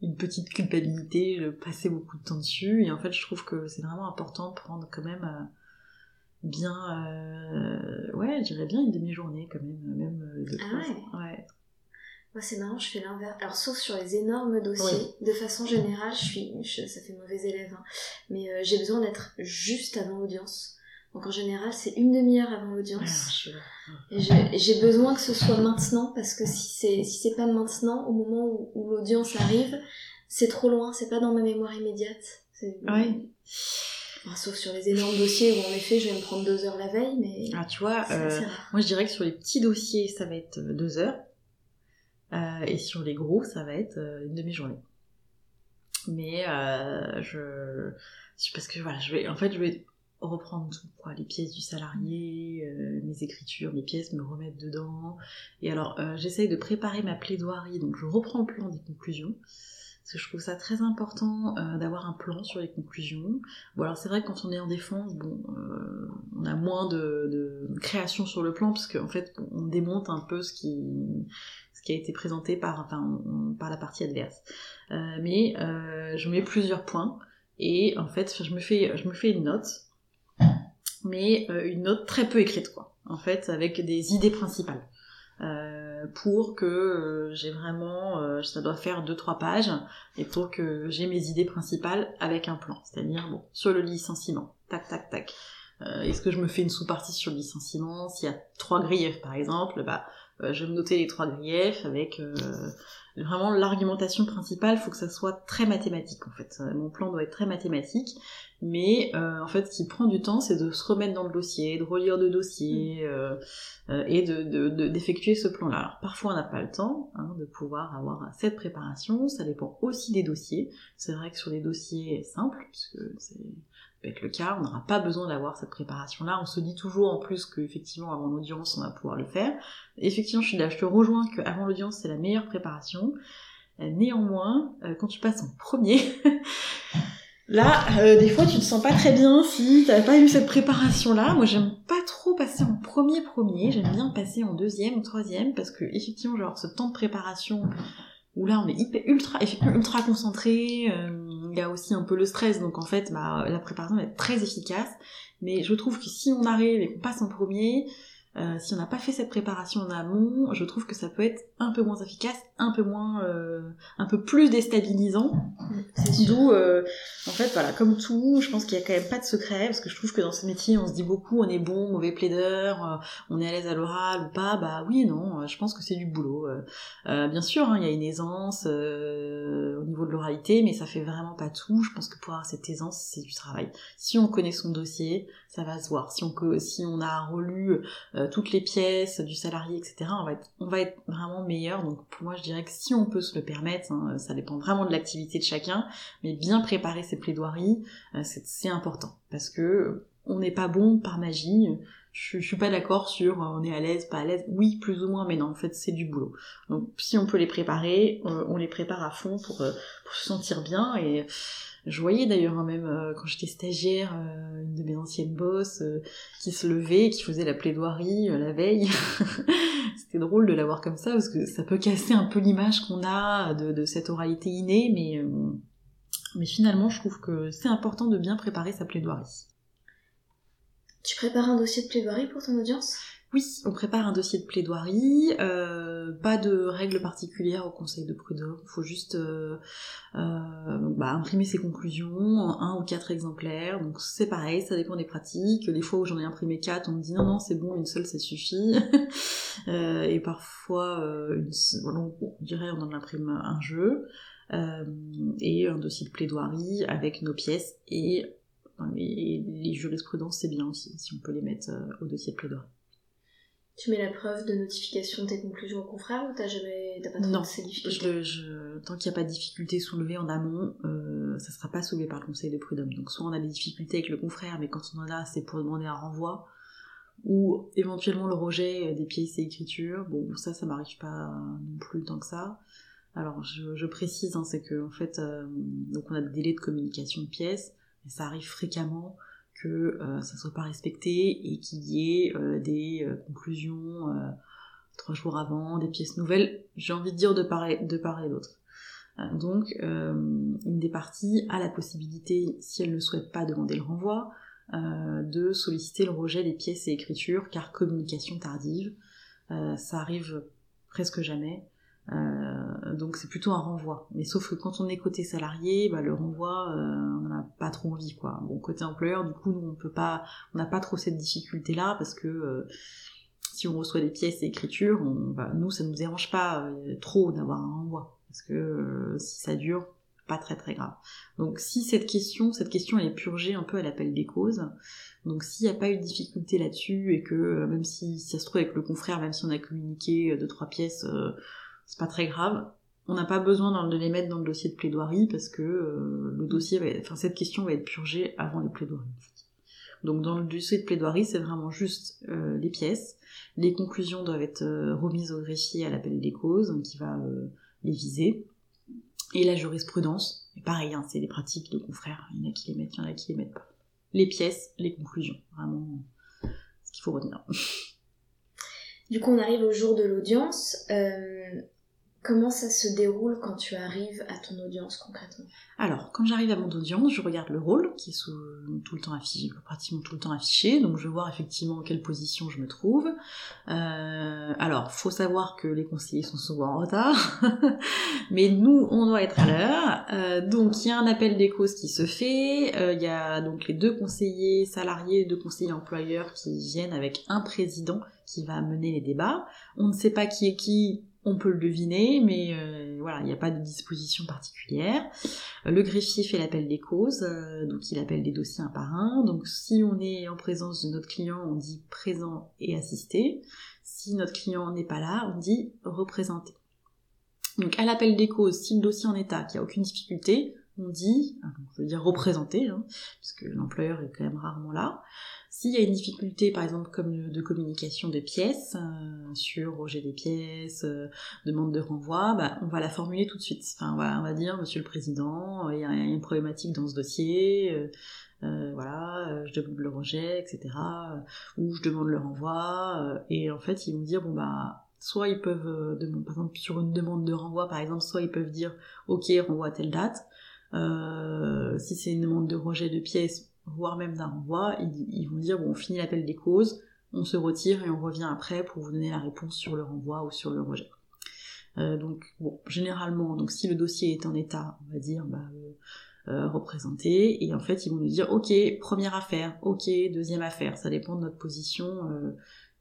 une petite culpabilité, je passais beaucoup de temps dessus. Et en fait, je trouve que c'est vraiment important de prendre quand même bien, euh, ouais, je dirais bien une demi-journée quand même, même euh, de Ah ouais. ouais. Moi c'est marrant, je fais l'inverse. Alors sauf sur les énormes dossiers, de façon générale, je suis, ça fait mauvais élève, hein. mais euh, j'ai besoin d'être juste avant l'audience. Donc en général, c'est une demi-heure avant l'audience. Ah, j'ai besoin que ce soit maintenant parce que si c'est si c'est pas maintenant, au moment où, où l'audience arrive, c'est trop loin, c'est pas dans ma mémoire immédiate. Sauf sur les énormes dossiers où en effet je vais me prendre deux heures la veille, mais. Ah, tu vois, euh, moi je dirais que sur les petits dossiers ça va être euh, deux heures, et sur les gros ça va être une demi-journée. Mais je. Parce que voilà, je vais. En fait, je vais reprendre tout, quoi, les pièces du salarié, mes écritures, mes pièces, me remettre dedans. Et alors, j'essaye de préparer ma plaidoirie, donc je reprends le plan des conclusions parce que je trouve ça très important euh, d'avoir un plan sur les conclusions. Bon alors c'est vrai que quand on est en défense, bon, euh, on a moins de, de, création sur le plan parce qu'en fait on démonte un peu ce qui qui a été présenté par enfin par la partie adverse. Euh, mais je mets plusieurs points et en fait je me fais je me fais une note, mais une note très peu écrite quoi. En fait avec des idées principales. Euh, pour que euh, j'ai vraiment, euh, ça doit faire deux trois pages, et pour que j'ai mes idées principales avec un plan. C'est-à-dire, bon, sur le licenciement, tac, tac, tac. Est-ce que je me fais une sous-partie sur le licenciement? S'il y a trois griefs, par exemple, bah, je vais me noter les trois griefs avec vraiment l'argumentation principale, il faut que ça soit très mathématique en fait. Mon plan doit être très mathématique, mais euh, en fait ce qui prend du temps c'est de se remettre dans le dossier, de relire le dossier mm. euh, euh, et de, d'effectuer ce plan-là. Alors parfois on n'a pas le temps hein, de pouvoir avoir cette préparation, ça dépend aussi des dossiers. C'est vrai que sur les dossiers simples, puisque c'est être le cas, on n'aura pas besoin d'avoir cette préparation-là. On se dit toujours en plus qu'effectivement avant l'audience on va pouvoir le faire. Effectivement je je te rejoins qu'avant l'audience c'est la meilleure préparation. Néanmoins, quand tu passes en premier, Là, euh, des fois, tu te sens pas très bien si t'as pas eu cette préparation-là. Moi, j'aime pas trop passer en premier premier. J'aime bien passer en deuxième ou troisième parce que effectivement, genre ce temps de préparation où là, on est hyper ultra, ultra concentré. Euh, il y a aussi un peu le stress, donc en fait, bah, la préparation va être très efficace. Mais je trouve que si on arrive et qu'on passe en premier, euh, si on n'a pas fait cette préparation en amont, je trouve que ça peut être un peu moins efficace, un peu moins, euh, un peu plus déstabilisant. D'où, euh, en fait, voilà, comme tout, je pense qu'il y a quand même pas de secret, parce que je trouve que dans ce métier, on se dit beaucoup, on est bon, mauvais plaideur, euh, on est à l'aise à l'oral ou pas. Bah oui, non, je pense que c'est du boulot. bien sûr, hein, il y a une aisance au niveau de l'oralité, mais ça fait vraiment pas tout. Je pense que pour avoir cette aisance, c'est du travail. Si on connaît son dossier, ça va se voir. Si on, si on a relu toutes les pièces du salarié, etc., on va être, on va être vraiment meilleur. Donc pour moi, je dirais que si on peut se le permettre, hein, ça dépend vraiment de l'activité de chacun, mais bien préparer ses plaidoiries, euh, c'est important parce que on n'est pas bon par magie. Je, je suis pas d'accord sur euh, on est à l'aise, pas à l'aise. Oui, plus ou moins, mais non, en fait, c'est du boulot. Donc si on peut les préparer, on, les prépare à fond pour, euh, pour se sentir bien et je voyais d'ailleurs hein, même euh, quand j'étais stagiaire, euh, une de mes anciennes bosses euh, qui se levait, qui faisait la plaidoirie la veille. C'était drôle de la voir comme ça parce que ça peut casser un peu l'image qu'on a de, cette oralité innée, mais, mais finalement je trouve que c'est important de bien préparer sa plaidoirie. Tu prépares un dossier de plaidoirie pour ton audience? Oui, on prépare un dossier de plaidoirie, euh, pas de règles particulières au conseil de prud'homme, il faut juste euh, euh, bah, imprimer ses conclusions en un ou quatre exemplaires, donc c'est pareil, ça dépend des pratiques, les fois où j'en ai imprimé quatre, on me dit non non c'est bon, une seule ça suffit, et parfois, une, on dirait on en imprime un jeu, et un dossier de plaidoirie avec nos pièces, et, et les jurisprudences c'est bien aussi, si on peut les mettre au dossier de plaidoirie. Tu mets la preuve de notification de tes conclusions aux confrères ou t'as jamais t'as pas trop non, ces difficultés je, tant qu'il n'y a pas de difficulté soulevée en amont, euh, ça sera pas soulevé par le conseil de prud'homme. Donc soit on a des difficultés avec le confrère, mais quand on en a, c'est pour demander un renvoi, ou éventuellement le rejet des pièces et écritures. Bon, ça, ça m'arrive pas non plus tant que ça. Alors je, précise, hein, c'est que en fait, euh, donc on a des délais de communication de pièces, mais ça arrive fréquemment que euh, ça soit pas respecté et qu'il y ait euh, des euh, conclusions trois jours avant, des pièces nouvelles, j'ai envie de dire de part et, de part et d'autre. donc une des parties a la possibilité, si elle ne souhaite pas demander le renvoi, de solliciter le rejet des pièces et écritures car communication tardive. ça arrive presque jamais. Euh, donc c'est plutôt un renvoi. Mais sauf que quand on est côté salarié, bah, le renvoi, euh, on n'en a pas trop envie, quoi. Bon, côté employeur, du coup, nous, on peut pas, on n'a pas trop cette difficulté-là parce que euh, si on reçoit des pièces et nous, ça nous dérange pas trop d'avoir un renvoi parce que si ça dure, pas très très grave. Donc si cette question, cette question elle est purgée un peu à l'appel des causes, donc s'il n'y a pas eu de difficulté là-dessus et que même si, si, ça se trouve avec le confrère, même si on a communiqué deux trois pièces, c'est pas très grave. On n'a pas besoin de les mettre dans le dossier de plaidoirie parce que euh, le dossier, va enfin cette question va être purgée avant les plaidoiries. Donc dans le dossier de plaidoirie, c'est vraiment juste euh, les pièces. Les conclusions doivent être euh, remises au greffier à l'appel des causes, qui va les viser. Et la jurisprudence, et pareil, hein, c'est des pratiques de confrères. Il y en a qui les mettent, il y en a qui les mettent pas. Les pièces, les conclusions, vraiment ce qu'il faut retenir. Du coup, on arrive au jour de l'audience. Comment ça se déroule quand tu arrives à ton audience concrètement? Alors, quand j'arrive à mon audience, je regarde le rôle qui est tout le temps affiché, pratiquement tout le temps affiché, donc je vais voir effectivement en quelle position je me trouve. Euh, alors, faut savoir que les conseillers sont souvent en retard, mais nous, on doit être à l'heure. Euh, donc, il y a un appel des causes qui se fait. Euh, il y a donc les deux conseillers salariés, deux conseillers employeurs qui viennent avec un président qui va mener les débats. On ne sait pas qui est qui on peut le deviner, mais euh, voilà, il n'y a pas de disposition particulière. Euh, le greffier fait l'appel des causes, euh, donc il appelle des dossiers un par un. Donc si on est en présence de notre client, on dit présent et assisté. Si notre client n'est pas là, on dit représenté. Donc à l'appel des causes, si le dossier en état, qu'il n'y a aucune difficulté, on dit, je veux dire représenté, hein, parce que l'employeur est quand même rarement là. S'il y a une difficulté, par exemple, comme de communication de pièces, euh, sur rejet des pièces, euh, demande de renvoi, bah, on va la formuler tout de suite. Enfin, on va, dire, Monsieur le Président, il y, a, une problématique dans ce dossier, euh, voilà, je demande le rejet, etc. ou je demande le renvoi, et en fait, ils vont dire, bon bah, soit ils peuvent, par exemple, sur une demande de renvoi, par exemple, soit ils peuvent dire, ok, renvoi à telle date. si c'est une demande de rejet de pièces, voire même d'un renvoi, ils, vont dire bon, on finit l'appel des causes, on se retire et on revient après pour vous donner la réponse sur le renvoi ou sur le rejet. Euh, donc généralement, donc si le dossier est en état, on va dire, bah, euh, euh, représenté, et en fait ils vont nous dire ok, première affaire, ok, deuxième affaire, ça dépend de notre position,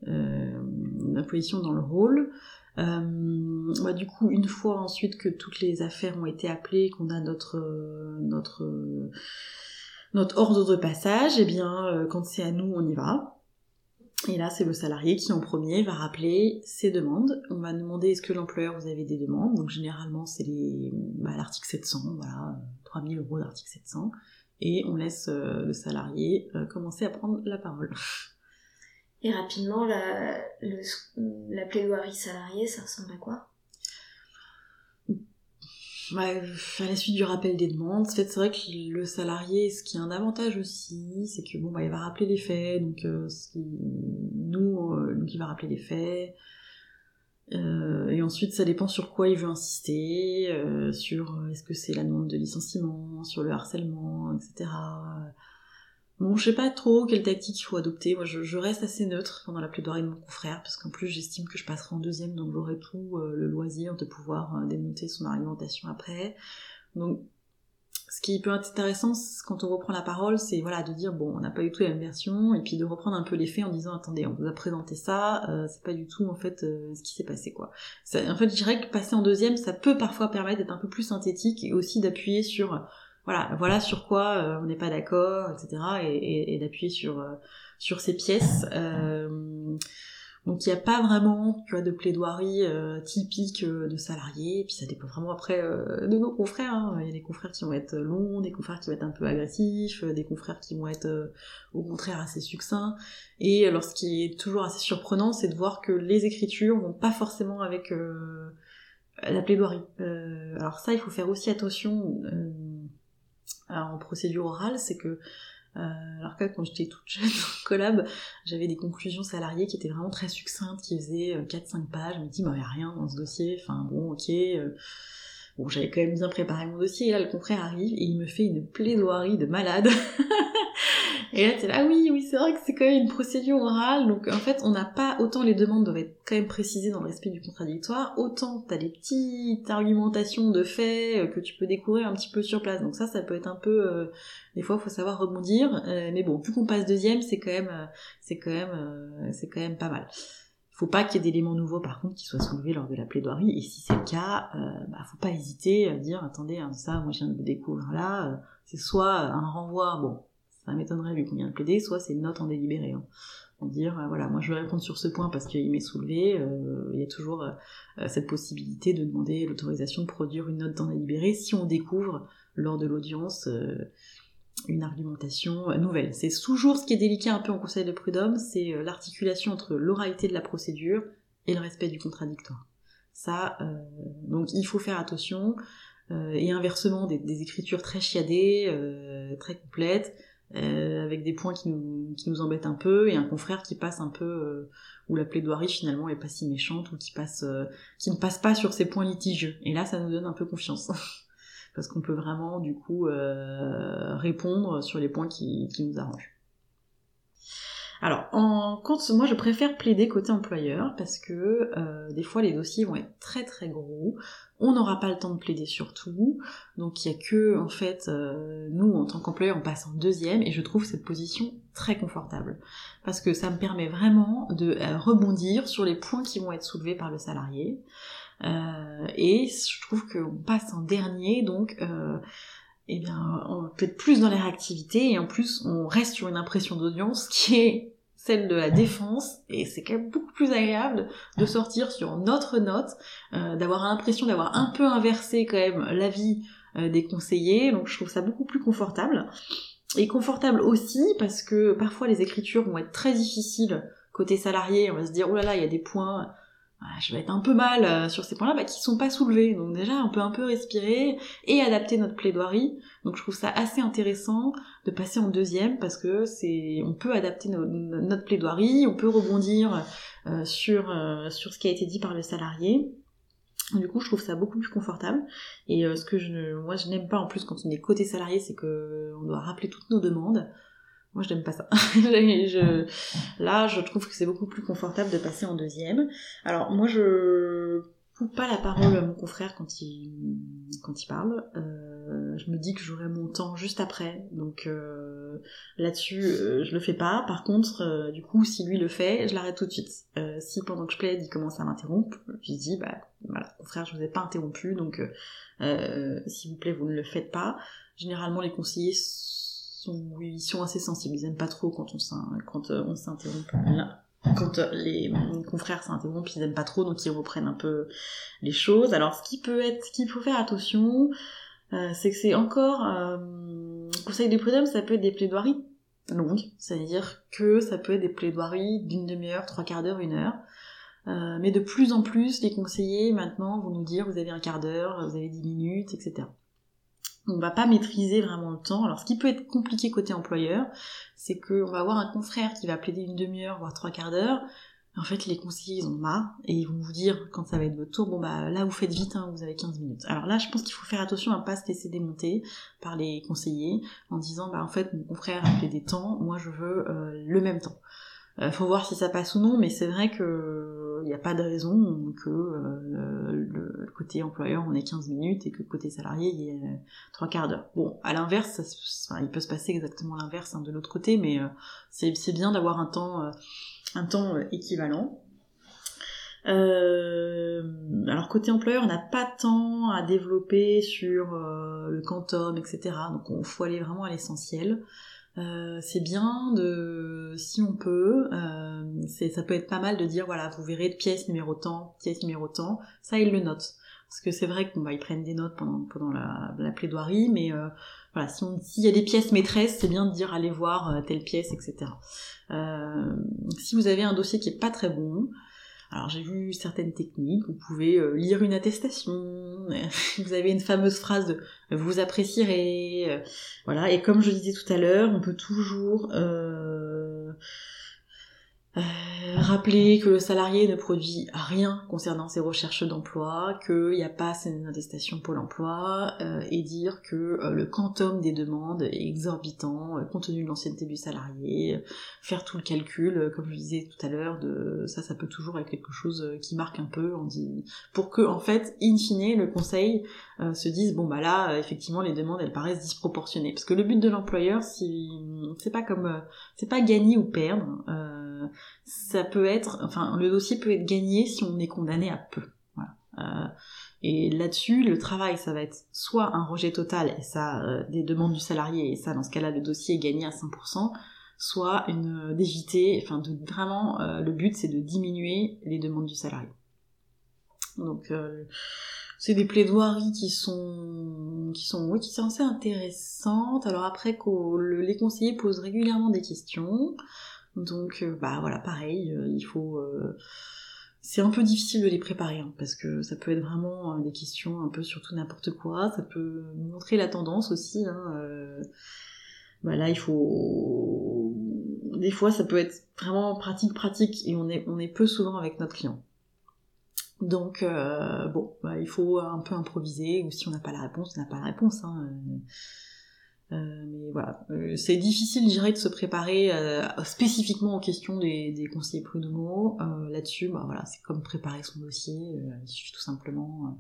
notre position dans le rôle. Bah, du coup, une fois ensuite que toutes les affaires ont été appelées, qu'on a notre notre notre ordre de passage, eh bien quand c'est à nous, on y va. Et là, c'est le salarié qui en premier va rappeler ses demandes. On va demander est-ce que l'employeur vous avez des demandes. Donc généralement, c'est bah, l'article 700, voilà, 3000 euros d'article 700. Et on laisse euh, le salarié euh, commencer à prendre la parole. Et rapidement, la, la plaidoirie salariée, ça ressemble à quoi? À la suite du rappel des demandes, c'est vrai que le salarié, ce qui est un avantage aussi, c'est que bon, bah, il va rappeler les faits, donc euh, nous, euh, il va rappeler les faits, euh, et ensuite ça dépend sur quoi il veut insister, sur est-ce que c'est la demande de licenciement, sur le harcèlement, etc. Bon, je sais pas trop quelle tactique il faut adopter. Moi, je, reste assez neutre pendant la plaidoirie de mon confrère, parce qu'en plus, j'estime que je passerai en deuxième, donc j'aurai tout euh, le loisir de pouvoir euh, démonter son argumentation après. Donc, ce qui peut être intéressant quand on reprend la parole, c'est voilà de dire bon, on n'a pas du tout la même version, et puis de reprendre un peu les faits en disant attendez, on vous a présenté ça, euh, c'est pas du tout en fait ce qui s'est passé quoi. en fait, je dirais que passer en deuxième, ça peut parfois permettre d'être un peu plus synthétique et aussi d'appuyer sur voilà, voilà sur quoi euh, on n'est pas d'accord, etc. Et, d'appuyer sur euh, sur ces pièces. Euh, donc il n'y a pas vraiment, tu vois, de plaidoirie typique de salariés. Et puis ça dépend vraiment après de nos confrères. Hein. Il y a des confrères qui vont être longs, des confrères qui vont être un peu agressifs, des confrères qui vont être au contraire assez succincts. Et alors ce qui est toujours assez surprenant, c'est de voir que les écritures vont pas forcément avec la plaidoirie. alors ça, il faut faire aussi attention en procédure orale, c'est que euh, alors que quand j'étais toute jeune en collab, j'avais des conclusions salariées qui étaient vraiment très succinctes, qui faisaient 4-5 euh, pages. Je me dis, bah, il a rien dans ce dossier, enfin bon, ok. Euh, bon, j'avais quand même bien préparé mon dossier, et là, le confrère arrive, et il me fait une plaidoirie de malade. Et là, t'es là, ah oui, oui, c'est vrai que c'est quand même une procédure orale, donc en fait, on n'a pas, autant les demandes doivent être quand même précisées dans le respect du contradictoire, autant t'as des petites argumentations de faits euh, que tu peux découvrir un petit peu sur place. Donc ça, ça peut être un peu, euh, des fois, faut savoir rebondir, euh, mais bon, plus qu'on passe deuxième, c'est quand même, c'est quand même, c'est quand même pas mal. Faut pas qu'il y ait d'éléments nouveaux par contre qui soient soulevés lors de la plaidoirie et si c'est le cas, bah, faut pas hésiter à dire attendez hein, ça moi je viens de le découvrir là, c'est soit un renvoi bon ça m'étonnerait vu qu'on vient de plaider, soit c'est une note en délibéré. Hein. Dire, euh, voilà, moi je vais répondre sur ce point parce qu'il m'est soulevé, euh, il y a toujours euh, cette possibilité de demander l'autorisation de produire une note en délibéré si on découvre lors de l'audience une argumentation nouvelle. C'est toujours ce qui est délicat un peu en conseil de prud'homme, c'est l'articulation entre l'oralité de la procédure et le respect du contradictoire. Ça, donc il faut faire attention, et inversement, des, écritures très chiadées, très complètes, euh, avec des points qui nous, qui nous embêtent un peu, et un confrère qui passe un peu, euh, où la plaidoirie finalement est pas si méchante, ou qui passe, euh, qui ne passe pas sur ces points litigieux. Et là, ça nous donne un peu confiance. Parce qu'on peut vraiment, du coup, répondre sur les points qui, nous arrangent. Alors, en, quand moi je préfère plaider côté employeur parce que euh, des fois les dossiers vont être très très gros, on n'aura pas le temps de plaider sur tout, donc il y a que en fait euh, nous en tant qu'employeur on passe en deuxième et je trouve cette position très confortable. Parce que ça me permet vraiment de euh, rebondir sur les points qui vont être soulevés par le salarié et je trouve qu'on passe en dernier donc eh bien, on peut être plus dans les réactivités et en plus, on reste sur une impression d'audience qui est celle de la défense et c'est quand même beaucoup plus agréable de sortir sur notre note, euh, d'avoir l'impression d'avoir un peu inversé quand même l'avis euh, des conseillers, donc je trouve ça beaucoup plus confortable. Et confortable aussi parce que parfois les écritures vont être très difficiles côté salarié, on va se dire oh là là, il y a des points je vais être un peu mal euh, sur ces points-là, bah, qui sont pas soulevés. Donc déjà, on peut un peu respirer et adapter notre plaidoirie. Donc je trouve ça assez intéressant de passer en deuxième parce que c'est, on peut adapter notre plaidoirie, on peut rebondir euh, sur euh, sur ce qui a été dit par le salarié. Du coup, je trouve ça beaucoup plus confortable. Et ce que je, moi, je n'aime pas en plus quand on est côté salarié, c'est que on doit rappeler toutes nos demandes. Moi, je n'aime pas ça. là, je trouve que c'est beaucoup plus confortable de passer en deuxième. Alors, moi, je coupe pas la parole à mon confrère quand il, quand il parle. Euh, je me dis que j'aurai mon temps juste après. Donc, euh, là-dessus, euh, je le fais pas. Par contre, euh, du coup, si lui le fait, je l'arrête tout de suite. Si pendant que je plaide, il commence à m'interrompre, je lui dis, bah, voilà, confrère, je vous ai pas interrompu, donc, s'il vous plaît, vous ne le faites pas. Généralement, les conseillers sont, ils sont assez sensibles. Ils aiment pas trop quand on s'interrompt là quand les confrères s'interrompent, ils aiment pas trop, donc ils reprennent un peu les choses. Alors, ce qui peut être, ce qu'il faut faire attention, euh, c'est que c'est encore euh, conseil de prud'homme, ça peut être des plaidoiries longues, c'est-à-dire que ça peut être des plaidoiries d'une demi-heure, trois quarts d'heure, une heure. Euh, mais de plus en plus, les conseillers maintenant vont nous dire vous avez un quart d'heure, vous avez dix minutes, etc on va pas maîtriser vraiment le temps. Alors ce qui peut être compliqué côté employeur, c'est qu'on va avoir un confrère qui va plaider une demi-heure, voire trois quarts d'heure. En fait, les conseillers, ils ont marre, et ils vont vous dire, quand ça va être votre tour, bon bah là, vous faites vite, hein, vous avez 15 minutes. Alors là, je pense qu'il faut faire attention à pas se laisser démonter par les conseillers, en disant, bah en fait, mon confrère a plaidé temps, moi je veux euh, le même temps. Euh, faut voir si ça passe ou non, mais c'est vrai que n'y a pas de raison que euh, le côté employeur on ait 15 minutes et que côté salarié il y ait trois quarts d'heure. Bon, à l'inverse, il peut se passer exactement l'inverse hein, de l'autre côté, mais euh, c'est bien d'avoir un temps, équivalent. alors côté employeur, on n'a pas tant à développer sur le quantum, etc. Donc il faut aller vraiment à l'essentiel. Euh, c'est bien de, si on peut, euh, ça peut être pas mal de dire voilà, vous verrez de pièce numéro tant, pièce numéro tant, ça ils le notent. Parce que c'est vrai qu'ils bah, prennent des notes pendant, pendant la, la plaidoirie, mais euh, voilà, s'il y a des pièces maîtresses, c'est bien de dire allez voir euh, telle pièce, etc. Euh, si vous avez un dossier qui est pas très bon, alors j'ai vu certaines techniques, vous pouvez euh, lire une attestation, vous avez une fameuse phrase de vous apprécierez, euh, voilà, et comme je disais tout à l'heure, on peut toujours euh, euh, rappeler que le salarié ne produit rien concernant ses recherches d'emploi, qu'il n'y a pas assez d'attestation pour l'emploi, euh, et dire que euh, le quantum des demandes est exorbitant compte tenu de l'ancienneté du salarié, faire tout le calcul, comme je disais tout à l'heure, de ça, ça peut toujours être quelque chose qui marque un peu, on dit, pour que en fait, in fine, le conseil se dise bon bah là, effectivement, les demandes elles paraissent disproportionnées, parce que le but de l'employeur, si c'est pas comme c'est pas gagner ou perdre ça peut être, enfin, le dossier peut être gagné si on est condamné à peu. Euh, et là-dessus, le travail, ça va être soit un rejet total, et ça, euh, des demandes du salarié, et ça, dans ce cas-là, le dossier est gagné à 100%, soit une d'éviter, enfin, de vraiment, euh, le but, c'est de diminuer les demandes du salarié. Donc, c'est des plaidoiries qui sont, qui sont, oui, qui sont assez intéressantes. Alors après, les conseillers posent régulièrement des questions. Donc euh, bah voilà, pareil, euh, il faut euh, c'est un peu difficile de les préparer hein, parce que ça peut être vraiment des questions un peu sur tout n'importe quoi, ça peut montrer la tendance aussi. Hein, bah là, il faut des fois ça peut être vraiment pratique pratique et on est on est peu souvent avec notre client. Donc bon, bah, il faut un peu improviser ou si on n'a pas la réponse, on n'a pas la réponse. Hein, euh, mais voilà, euh, c'est difficile, je dirais, de se préparer euh, spécifiquement aux questions des, des conseillers prud'homaux. Là-dessus, bah voilà, c'est comme préparer son dossier. il suffit tout simplement.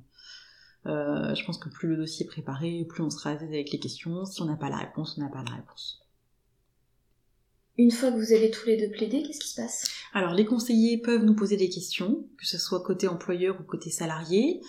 je pense que plus le dossier est préparé, plus on sera à l'aise avec les questions. Si on n'a pas la réponse, on n'a pas la réponse. Une fois que vous avez tous les deux plaidé, qu'est-ce qui se passe? Alors, les conseillers peuvent nous poser des questions, que ce soit côté employeur ou côté salarié.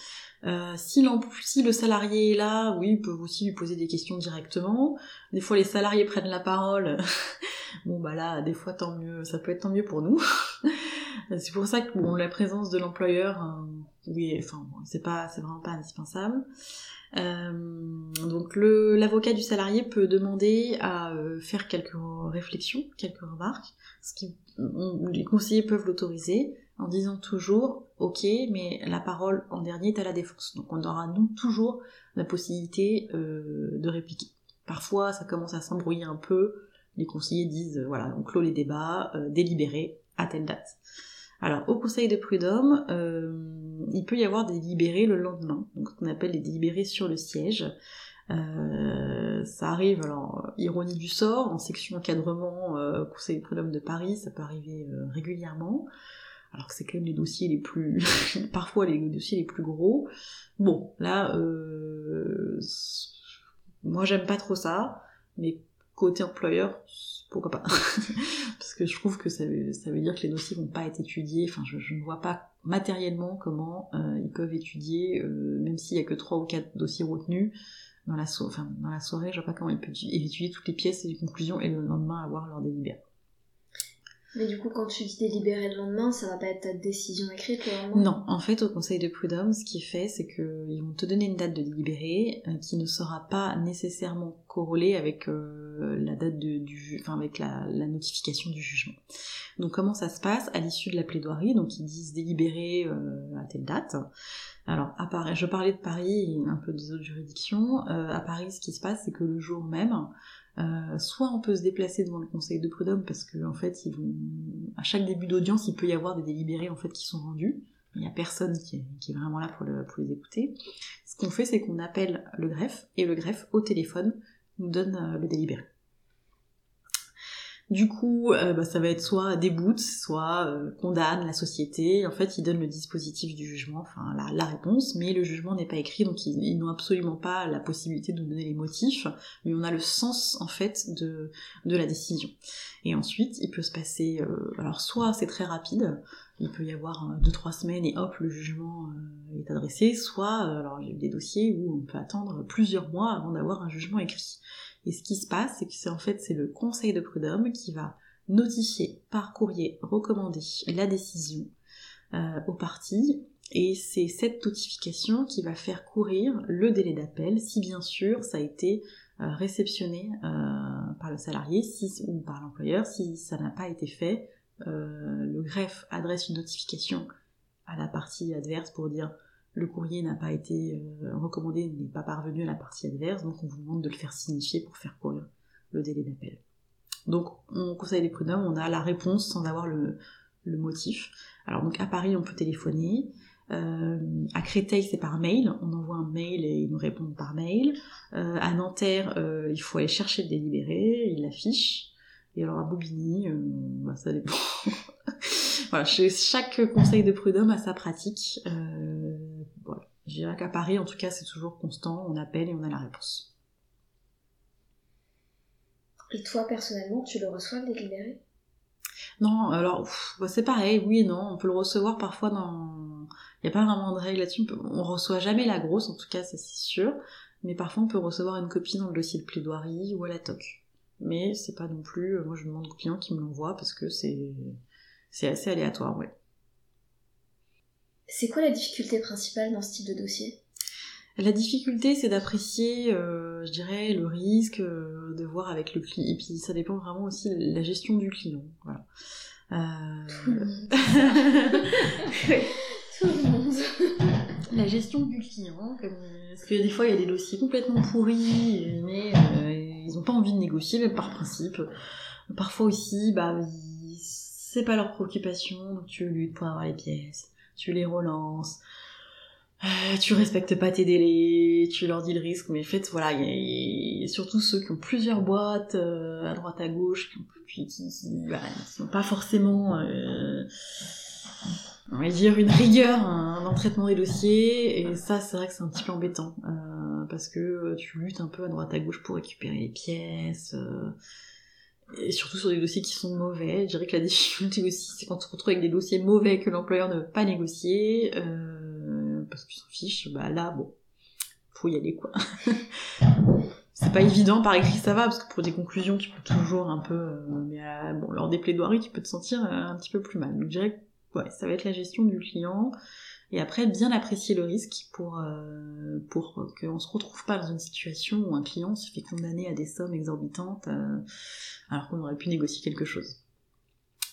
Euh, si, si, le salarié est là, oui, ils peuvent aussi lui poser des questions directement. Des fois, les salariés prennent la parole. bon, bah là, des fois, tant mieux, ça peut être tant mieux pour nous. c'est pour ça que bon, la présence de l'employeur, euh, oui, enfin, c'est pas, c'est vraiment pas indispensable. Euh, donc l'avocat du salarié peut demander à faire quelques réflexions, quelques remarques, ce qui les conseillers peuvent l'autoriser en disant toujours ok mais la parole en dernier est à la défense. Donc on aura nous toujours la possibilité euh, de répliquer. Parfois ça commence à s'embrouiller un peu. Les conseillers disent voilà on clôt les débats euh, délibérés à telle date. Alors au conseil de prud'homme euh, il peut y avoir des le lendemain. Donc on appelle les délibérés sur le siège. Ça arrive, alors, ironie du sort, en section encadrement, conseil des prud'hommes de Paris, ça peut arriver régulièrement alors que c'est quand même les dossiers les plus parfois les dossiers les plus gros. Bon là euh... moi j'aime pas trop ça mais côté employeur pourquoi pas? Parce que je trouve que ça veut, dire que les dossiers vont pas être étudiés. Enfin je, ne vois pas matériellement comment euh, ils peuvent étudier euh, même s'il y a que trois ou quatre dossiers retenus dans la, enfin, dans la soirée je vois pas comment ils peuvent étudier toutes les pièces et les conclusions et le lendemain avoir leur délibéré mais du coup, quand tu dis délibérer le lendemain, ça va pas être ta décision écrite Non, en fait, au conseil de prud'homme, ce qui est fait, c'est qu'ils vont te donner une date de délibéré euh, qui ne sera pas nécessairement corrélée avec euh, la date de, du, enfin avec la, notification du jugement. Donc, comment ça se passe? À l'issue de la plaidoirie Donc, ils disent délibérer euh, à telle date. Alors, à Paris, je parlais de Paris et un peu des autres juridictions. à Paris, ce qui se passe, c'est que le jour même, euh, soit on peut se déplacer devant le conseil de prud'homme parce que en fait à chaque début d'audience il peut y avoir des délibérés en fait qui sont rendus. Il n'y a personne qui est, vraiment là pour, les écouter. Ce qu'on fait c'est qu'on appelle le greffe et le greffe au téléphone nous donne euh, le délibéré du coup, euh, bah, ça va être soit déboute, soit euh, condamne la société. En fait, ils donnent le dispositif du jugement, enfin la, réponse, mais le jugement n'est pas écrit, donc ils, n'ont absolument pas la possibilité de donner les motifs, mais on a le sens en fait de, de la décision. Et ensuite, il peut se passer, euh, alors soit c'est très rapide, il peut y avoir deux trois semaines et hop le jugement est adressé, soit alors j'ai eu des dossiers où on peut attendre plusieurs mois avant d'avoir un jugement écrit. Et ce qui se passe, c'est que c'est en fait c'est le conseil de prud'homme qui va notifier par courrier recommandé la décision euh, aux parties et c'est cette notification qui va faire courir le délai d'appel si bien sûr ça a été euh, réceptionné euh, par le salarié ou par l'employeur. Si ça n'a pas été fait, le greffe adresse une notification à la partie adverse pour dire le courrier n'a pas été euh, recommandé, n'est pas parvenu à la partie adverse, donc on vous demande de le faire signifier pour faire courir le délai d'appel. Donc, on conseille des prud'hommes, on a la réponse sans avoir le, motif. Alors, donc à Paris, on peut téléphoner. Euh, à Créteil, c'est par mail. On envoie un mail et ils nous répondent par mail. Euh, à Nanterre, il faut aller chercher le délibéré, il l'affiche. Et alors à Bobigny, bah, ça dépend. voilà, chaque conseil de prud'homme a sa pratique. Je dirais qu'à Paris, en tout cas, c'est toujours constant, on appelle et on a la réponse. Et toi, personnellement, tu le reçois le délibéré? Non, alors, bah, c'est pareil, oui et non. On peut le recevoir parfois dans... Il n'y a pas vraiment de règle là-dessus. On reçoit jamais la grosse, en tout cas, ça c'est sûr. Mais parfois, on peut recevoir une copie dans le dossier de plaidoirie ou à la TOC. Mais c'est pas non plus... Euh, moi, je demande aux clients qui me l'envoient parce que c'est... C'est assez aléatoire, ouais. C'est quoi la difficulté principale dans ce type de dossier? La difficulté, c'est d'apprécier, euh, je dirais, le risque, euh, de voir avec le client. Et puis, ça dépend vraiment aussi de la gestion du client. Voilà. Euh... Tout le monde. la gestion du client, parce que des fois il y a des dossiers complètement pourris, mais euh, ils n'ont pas envie de négocier, même par principe. Parfois aussi, bah, c'est pas leur préoccupation, donc tu luttes pour avoir les pièces tu les relances, euh, tu respectes pas tes délais, tu leur dis le risque, mais en fait, voilà, il y, a surtout ceux qui ont plusieurs boîtes euh, à droite à gauche, qui, qui, sont pas forcément, euh, on une rigueur dans le traitement des dossiers, et ça, c'est vrai que c'est un petit peu embêtant, parce que tu luttes un peu à droite à gauche pour récupérer les pièces et surtout sur des dossiers qui sont mauvais. Je dirais que la difficulté aussi, c'est quand on se retrouve avec des dossiers mauvais que l'employeur ne veut pas négocier, euh, parce qu'il s'en fiche, bah là, bon, faut y aller, quoi. c'est pas évident, par écrit ça va, parce que pour des conclusions, tu peux toujours un peu... Euh, mais euh, bon, lors des plaidoiries, tu peux te sentir un petit peu plus mal. Donc je dirais que ouais, ça va être la gestion du client, et après bien apprécier le risque pour euh, pour qu'on se retrouve pas dans une situation où un client se fait condamner à des sommes exorbitantes euh, alors qu'on aurait pu négocier quelque chose.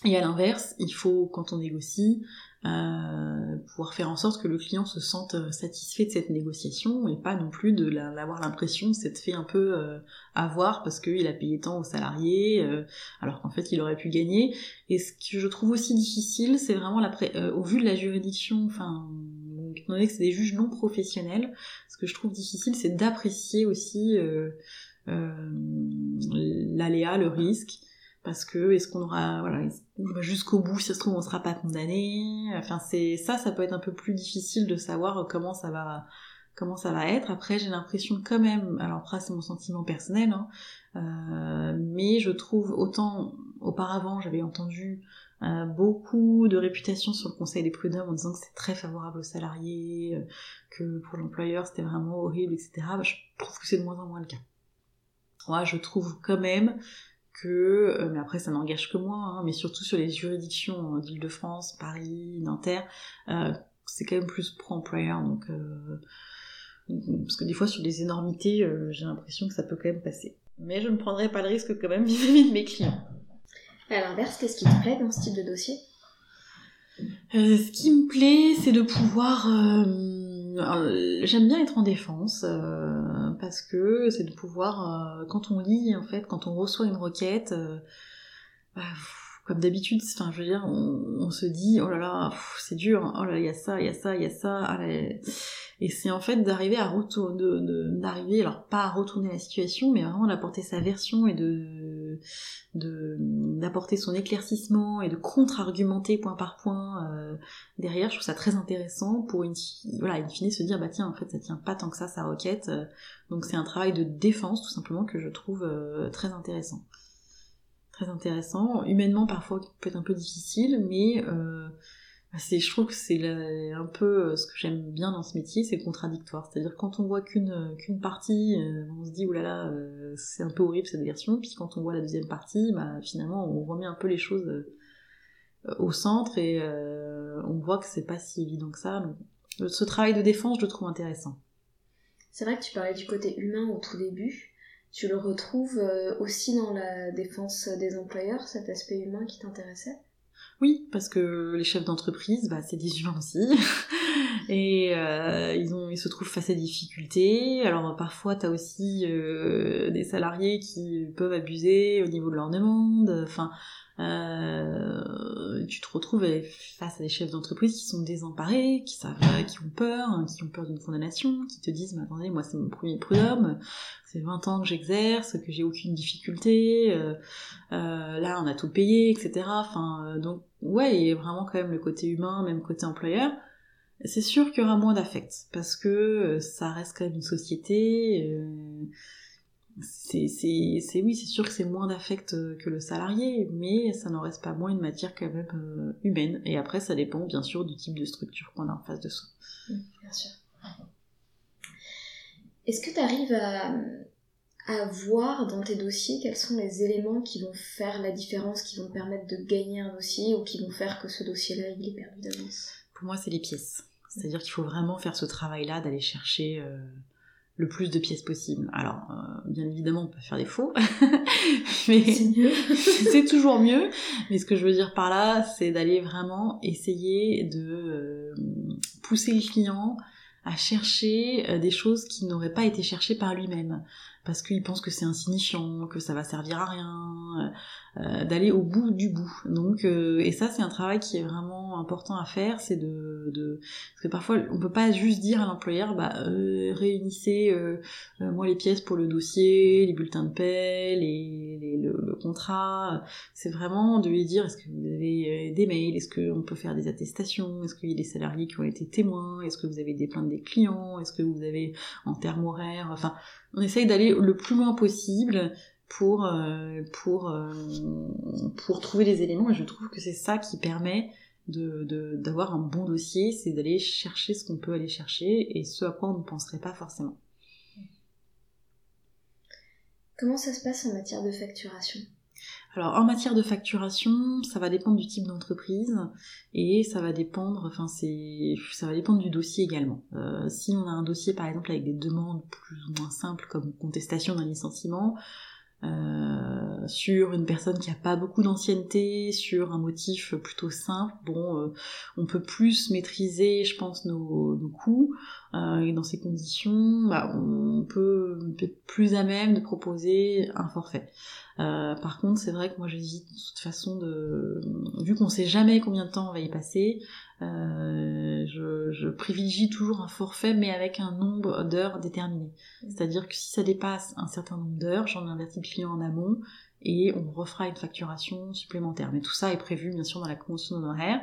Et à l'inverse, il faut, quand on négocie, euh, pouvoir faire en sorte que le client se sente euh, satisfait de cette négociation et pas non plus de l'avoir l'impression de s'être fait un peu euh, avoir parce qu'il a payé tant aux salariés euh, alors qu'en fait il aurait pu gagner. Et ce que je trouve aussi difficile, c'est vraiment la au vu de la juridiction, enfin étant donné que c'est des juges non professionnels, ce que je trouve difficile, c'est d'apprécier aussi euh, l'aléa, le risque, parce que est-ce qu'on aura voilà jusqu'au bout si ça se trouve on sera pas condamné? Enfin c'est ça ça peut être un peu plus difficile de savoir comment ça va comment ça va être après j'ai l'impression quand même alors après c'est mon sentiment personnel hein, euh, mais je trouve autant auparavant j'avais entendu euh, beaucoup de réputation sur le conseil des prud'hommes en disant que c'est très favorable aux salariés, euh, que pour l'employeur c'était vraiment horrible, etc. Bah, je trouve que c'est de moins en moins le cas. Moi, je trouve quand même que, euh, mais après ça n'engage que moi, hein, mais surtout sur les juridictions d'Île-de-France, Paris, Nanterre, euh, c'est quand même plus pro-employeur, donc euh, parce que des fois sur des énormités, j'ai l'impression que ça peut quand même passer. Mais je ne prendrai pas le risque quand même vis-à-vis de mes clients. À l'inverse, qu'est-ce qui te plaît dans ce type de dossier? Ce qui me plaît, c'est de pouvoir j'aime bien être en défense euh, parce que c'est de pouvoir, euh, quand on lit en fait, quand on reçoit une requête, euh, bah, comme d'habitude, enfin je veux dire, on, se dit oh là là, c'est dur, oh là il y a ça, il y a ça, il y a ça, et c'est en fait d'arriver à retourner, d'arriver, alors pas à retourner la situation, mais vraiment d'apporter sa version et de d'apporter son éclaircissement et de contre-argumenter point par point euh, derrière. Je trouve ça très intéressant pour une voilà, in fine se dire bah tiens en fait ça tient pas tant que ça sa requête. Euh, donc c'est un travail de défense tout simplement que je trouve euh, très intéressant. Très intéressant, humainement parfois peut être un peu difficile, mais c'est, je trouve que c'est un peu euh, ce que j'aime bien dans ce métier, c'est contradictoire. C'est-à-dire quand on voit qu'une euh, qu'une partie, euh, on se dit oulala, c'est un peu horrible cette version. Puis quand on voit la deuxième partie, bah, finalement on remet un peu les choses au centre et on voit que c'est pas si évident que ça. ce travail de défense, je le trouve intéressant. C'est vrai que tu parlais du côté humain au tout début. Tu le retrouves aussi dans la défense des employeurs, cet aspect humain qui t'intéressait? Oui, parce que les chefs d'entreprise, bah, c'est des humains aussi. et euh, ils, ont, ils se trouvent face à des difficultés. Alors parfois, tu as aussi euh, des salariés qui peuvent abuser au niveau de leur demande. Enfin, euh, tu te retrouves face à des chefs d'entreprise qui sont désemparés, qui savent, qui ont peur, hein, qui ont peur d'une condamnation, qui te disent mais attendez moi c'est mon premier prud'homme, c'est 20 ans que j'exerce, que j'ai aucune difficulté, euh, euh, là on a tout payé, etc. Enfin donc ouais il vraiment quand même le côté humain, même côté employeur. C'est sûr qu'il y aura moins d'affect parce que ça reste quand même une société c'est, c'est, oui, c'est sûr que c'est moins d'affect euh, que le salarié, mais ça n'en reste pas moins une matière quand même euh, humaine. Et après, ça dépend bien sûr du type de structure qu'on a en face de soi. Bien sûr. Est-ce que tu arrives à, à voir dans tes dossiers quels sont les éléments qui vont faire la différence, qui vont permettre de gagner un dossier ou qui vont faire que ce dossier-là, il est perdu d'avance Pour moi, c'est les pièces. C'est-à-dire qu'il faut vraiment faire ce travail-là d'aller chercher... Euh, le plus de pièces possible. Alors, euh, bien évidemment, on peut faire des faux, mais c'est toujours mieux. Mais ce que je veux dire par là, c'est d'aller vraiment essayer de euh, pousser le client à chercher des choses qui n'auraient pas été cherchées par lui-même parce qu'il pense que c'est insignifiant, que ça va servir à rien, euh, d'aller au bout du bout. Donc, euh, et ça c'est un travail qui est vraiment important à faire, c'est de, de, parce que parfois on peut pas juste dire à l'employeur, bah euh, réunissez euh, moi les pièces pour le dossier, les bulletins de paie, les, les le, le, contrat. C'est vraiment de lui dire, est-ce que vous avez des mails, est-ce qu'on peut faire des attestations, est-ce qu'il y a des salariés qui ont été témoins, est-ce que vous avez des plaintes des clients, est-ce que vous avez en termes horaires, enfin on essaye d'aller le plus loin possible pour euh, pour euh, pour trouver les éléments et je trouve que c'est ça qui permet de d'avoir un bon dossier, c'est d'aller chercher ce qu'on peut aller chercher et ce à quoi on ne penserait pas forcément. Comment ça se passe en matière de facturation? Alors en matière de facturation, ça va dépendre du type d'entreprise et ça va dépendre, enfin c'est, ça va dépendre du dossier également. Euh, si on a un dossier par exemple avec des demandes plus ou moins simples comme contestation d'un licenciement, euh, sur une personne qui a pas beaucoup d'ancienneté, sur un motif plutôt simple, bon, euh, on peut plus maîtriser, je pense, nos, nos coûts, euh, et dans ces conditions, bah, on peut être plus à même de proposer un forfait. Euh, par contre, c'est vrai que moi j'hésite de toute façon de, vu qu'on sait jamais combien de temps on va y passer, je, je, privilégie toujours un forfait, mais avec un nombre d'heures déterminé. Mmh. C'est-à-dire que si ça dépasse un certain nombre d'heures, j'en avertis le client en amont et on refera une facturation supplémentaire. Mais tout ça est prévu bien sûr dans la convention d'honoraires.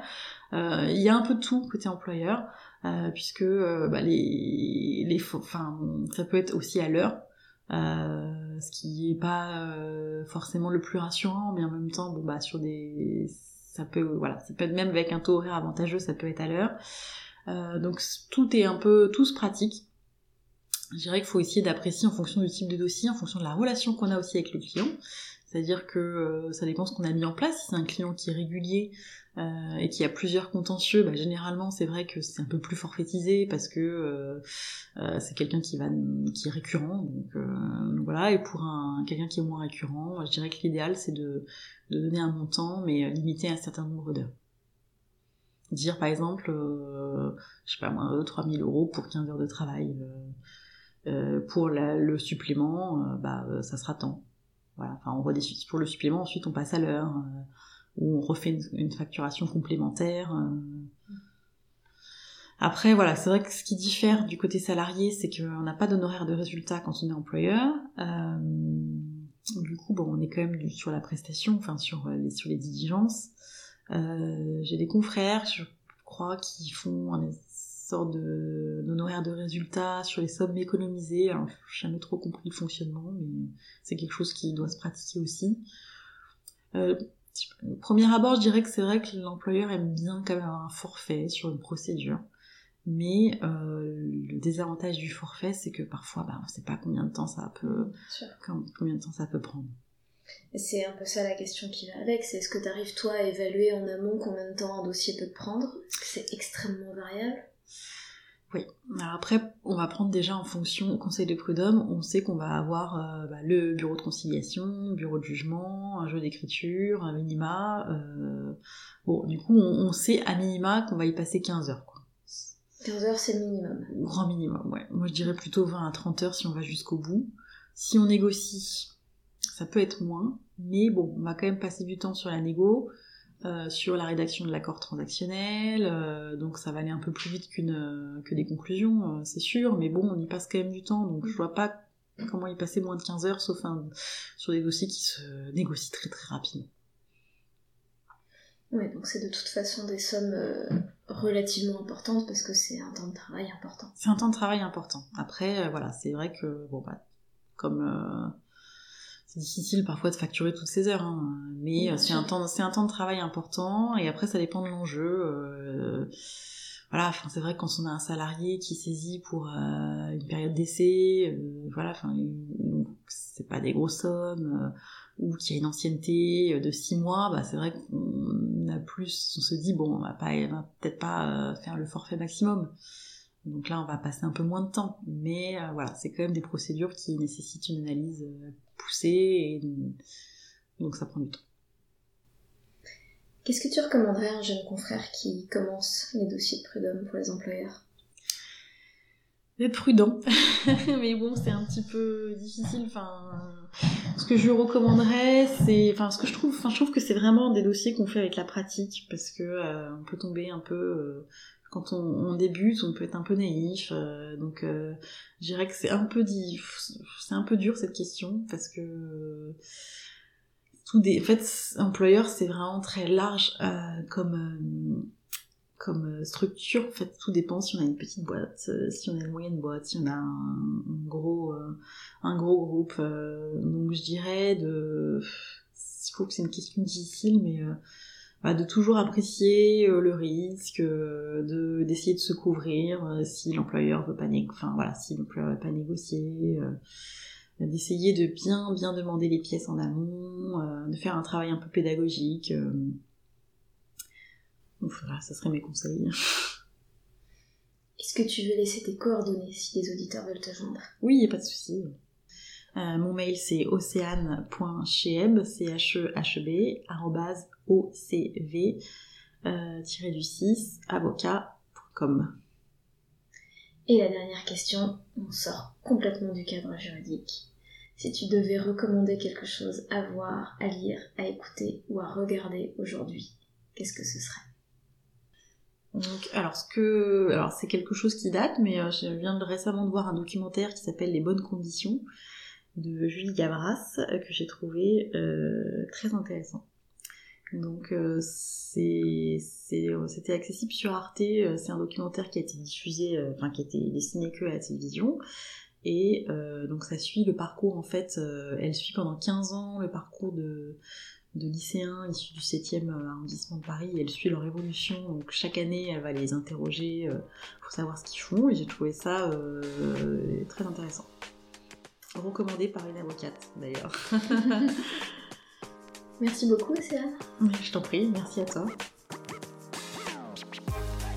Euh, il y a un peu de tout côté employeur, euh, puisque euh, bah, les, les, enfin, ça peut être aussi à l'heure. Euh, ce qui est pas euh, forcément le plus rassurant, mais en même temps, bon bah sur des, ça peut, voilà, ça peut être même avec un taux horaire avantageux, ça peut être à l'heure. Euh, donc tout est un peu, tout se pratique. Je dirais qu'il faut essayer d'apprécier en fonction du type de dossier, en fonction de la relation qu'on a aussi avec le client. C'est-à-dire que ça dépend ce qu'on a mis en place. Si c'est un client qui est régulier euh, et qui a plusieurs contentieux, bah, généralement c'est vrai que c'est un peu plus forfaitisé parce que euh, c'est quelqu'un qui va qui est récurrent. Donc, voilà. Et pour un quelqu'un qui est moins récurrent, je dirais que l'idéal c'est de, donner un montant mais limité à un certain nombre d'heures. Dire par exemple, je sais pas moi, 3 000 euros pour 15 heures de travail. pour le supplément, bah ça sera tant. Voilà, enfin, on pour le supplément, ensuite on passe à l'heure, euh, ou on refait une, facturation complémentaire. Euh. Après, voilà, c'est vrai que ce qui diffère du côté salarié, c'est qu'on n'a pas d'honoraire de résultat quand on est employeur. Euh, du coup, bon, on est quand même sur la prestation, enfin sur les, sur les diligences. J'ai des confrères, je crois, qui font un, sorte d'honoraire de, résultat sur les sommes économisées. Alors, j'ai jamais trop compris le fonctionnement, mais c'est quelque chose qui doit se pratiquer aussi. Euh, premier abord, je dirais que c'est vrai que l'employeur aime bien quand même avoir un forfait sur une procédure. Mais euh, le désavantage du forfait, c'est que parfois, bah, on ne sait pas combien de temps ça peut, combien de temps ça peut prendre. C'est un peu ça la question qui va avec, c'est est-ce que tu arrives toi à évaluer en amont combien de temps un dossier peut te prendre? C'est extrêmement variable oui. Alors après, on va prendre déjà en fonction au conseil de prud'homme, on sait qu'on va avoir euh, bah, le bureau de conciliation, bureau de jugement, un jeu d'écriture, un minima. Euh, bon, du coup, on, sait à minima qu'on va y passer 15 heures. Quoi. 15 heures, c'est le minimum. Grand minimum, ouais. Moi, je dirais plutôt 20 à 30 heures si on va jusqu'au bout. Si on négocie, ça peut être moins, mais bon, on va quand même passer du temps sur la négo. Euh, sur la rédaction de l'accord transactionnel, euh, donc ça va aller un peu plus vite qu'une euh, que des conclusions, c'est sûr, mais bon, on y passe quand même du temps, donc je vois pas comment y passer moins de 15 heures, sauf sur des dossiers qui se négocient très très rapidement. Oui, donc c'est de toute façon des sommes relativement importantes parce que c'est un temps de travail important. C'est un temps de travail important. Après, voilà, c'est vrai que, bon, bah, comme c'est difficile parfois de facturer toutes ces heures, hein. mais euh, c'est un temps, c'est un temps de travail important. Et après, ça dépend de l'enjeu. Euh, voilà, enfin, c'est vrai que quand on a un salarié qui saisit pour euh, une période d'essai, voilà, enfin, c'est pas des grosses sommes, ou qui a une ancienneté de six mois, bah, c'est vrai qu'on a plus, on se dit bon, on va pas, va peut-être pas faire le forfait maximum. Donc là, on va passer un peu moins de temps. Mais voilà, c'est quand même des procédures qui nécessitent une analyse poussé, et donc ça prend du temps. Qu'est-ce que tu recommanderais à un jeune confrère qui commence les dossiers de prud'homme pour les employeurs? D'être prudent, mais bon, c'est un petit peu difficile. Enfin, ce que je recommanderais, c'est, enfin, ce que je trouve, enfin, je trouve que c'est vraiment des dossiers qu'on fait avec la pratique, parce que euh, on peut tomber un peu euh, quand on, débute, on peut être un peu naïf. Euh, donc, euh, je dirais que c'est un peu dur cette question parce que tout des, en fait, employeur c'est vraiment très large euh, comme structure. En fait, tout dépend si on a une petite boîte, si on a une moyenne boîte, si on a un, gros groupe. donc, je dirais de, il faut que c'est une question difficile, mais de toujours apprécier euh, le risque, euh, de d'essayer de se couvrir euh, si l'employeur veut pas enfin voilà, si l'employeur veut pas négocier, d'essayer de bien bien demander les pièces en amont, de faire un travail un peu pédagogique. Donc voilà, ça serait mes conseils. Est-ce que tu veux laisser tes coordonnées si les auditeurs veulent te joindre? Oui, y a pas de souci. Euh, mon mail c'est océane.cheb, c h e h e b ocv du 6 avocat.com. Et la dernière question, on sort complètement du cadre juridique. Si tu devais recommander quelque chose à voir, à lire, à écouter ou à regarder aujourd'hui, qu'est-ce que ce serait? Donc, alors, ce que, alors c'est quelque chose qui date, mais euh, je viens de récemment de voir un documentaire qui s'appelle Les bonnes conditions de Julie Gavras euh, que j'ai trouvé euh, très intéressant. Donc euh, c'était accessible sur Arte. C'est un documentaire qui a été diffusé, enfin qui a été destiné que à la télévision. Et donc ça suit le parcours en fait. elle suit pendant 15 ans le parcours de lycéens issus du 7e arrondissement de Paris elle suit leur évolution. Donc chaque année, elle va les interroger pour savoir ce qu'ils font et j'ai trouvé ça très intéressant. Recommandé par une avocate d'ailleurs. Merci beaucoup, Océane. Je t'en prie, merci à toi.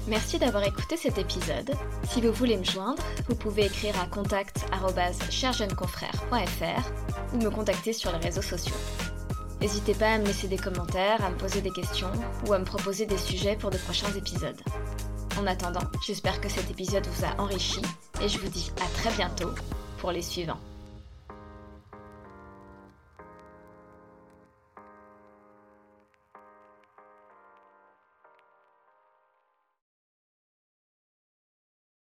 Merci d'avoir écouté cet épisode. Si vous voulez me joindre, vous pouvez écrire à contact@cherjeuneconfrère.fr ou me contacter sur les réseaux sociaux. N'hésitez pas à me laisser des commentaires, à me poser des questions ou à me proposer des sujets pour de prochains épisodes. En attendant, j'espère que cet épisode vous a enrichi et je vous dis à très bientôt pour les suivants.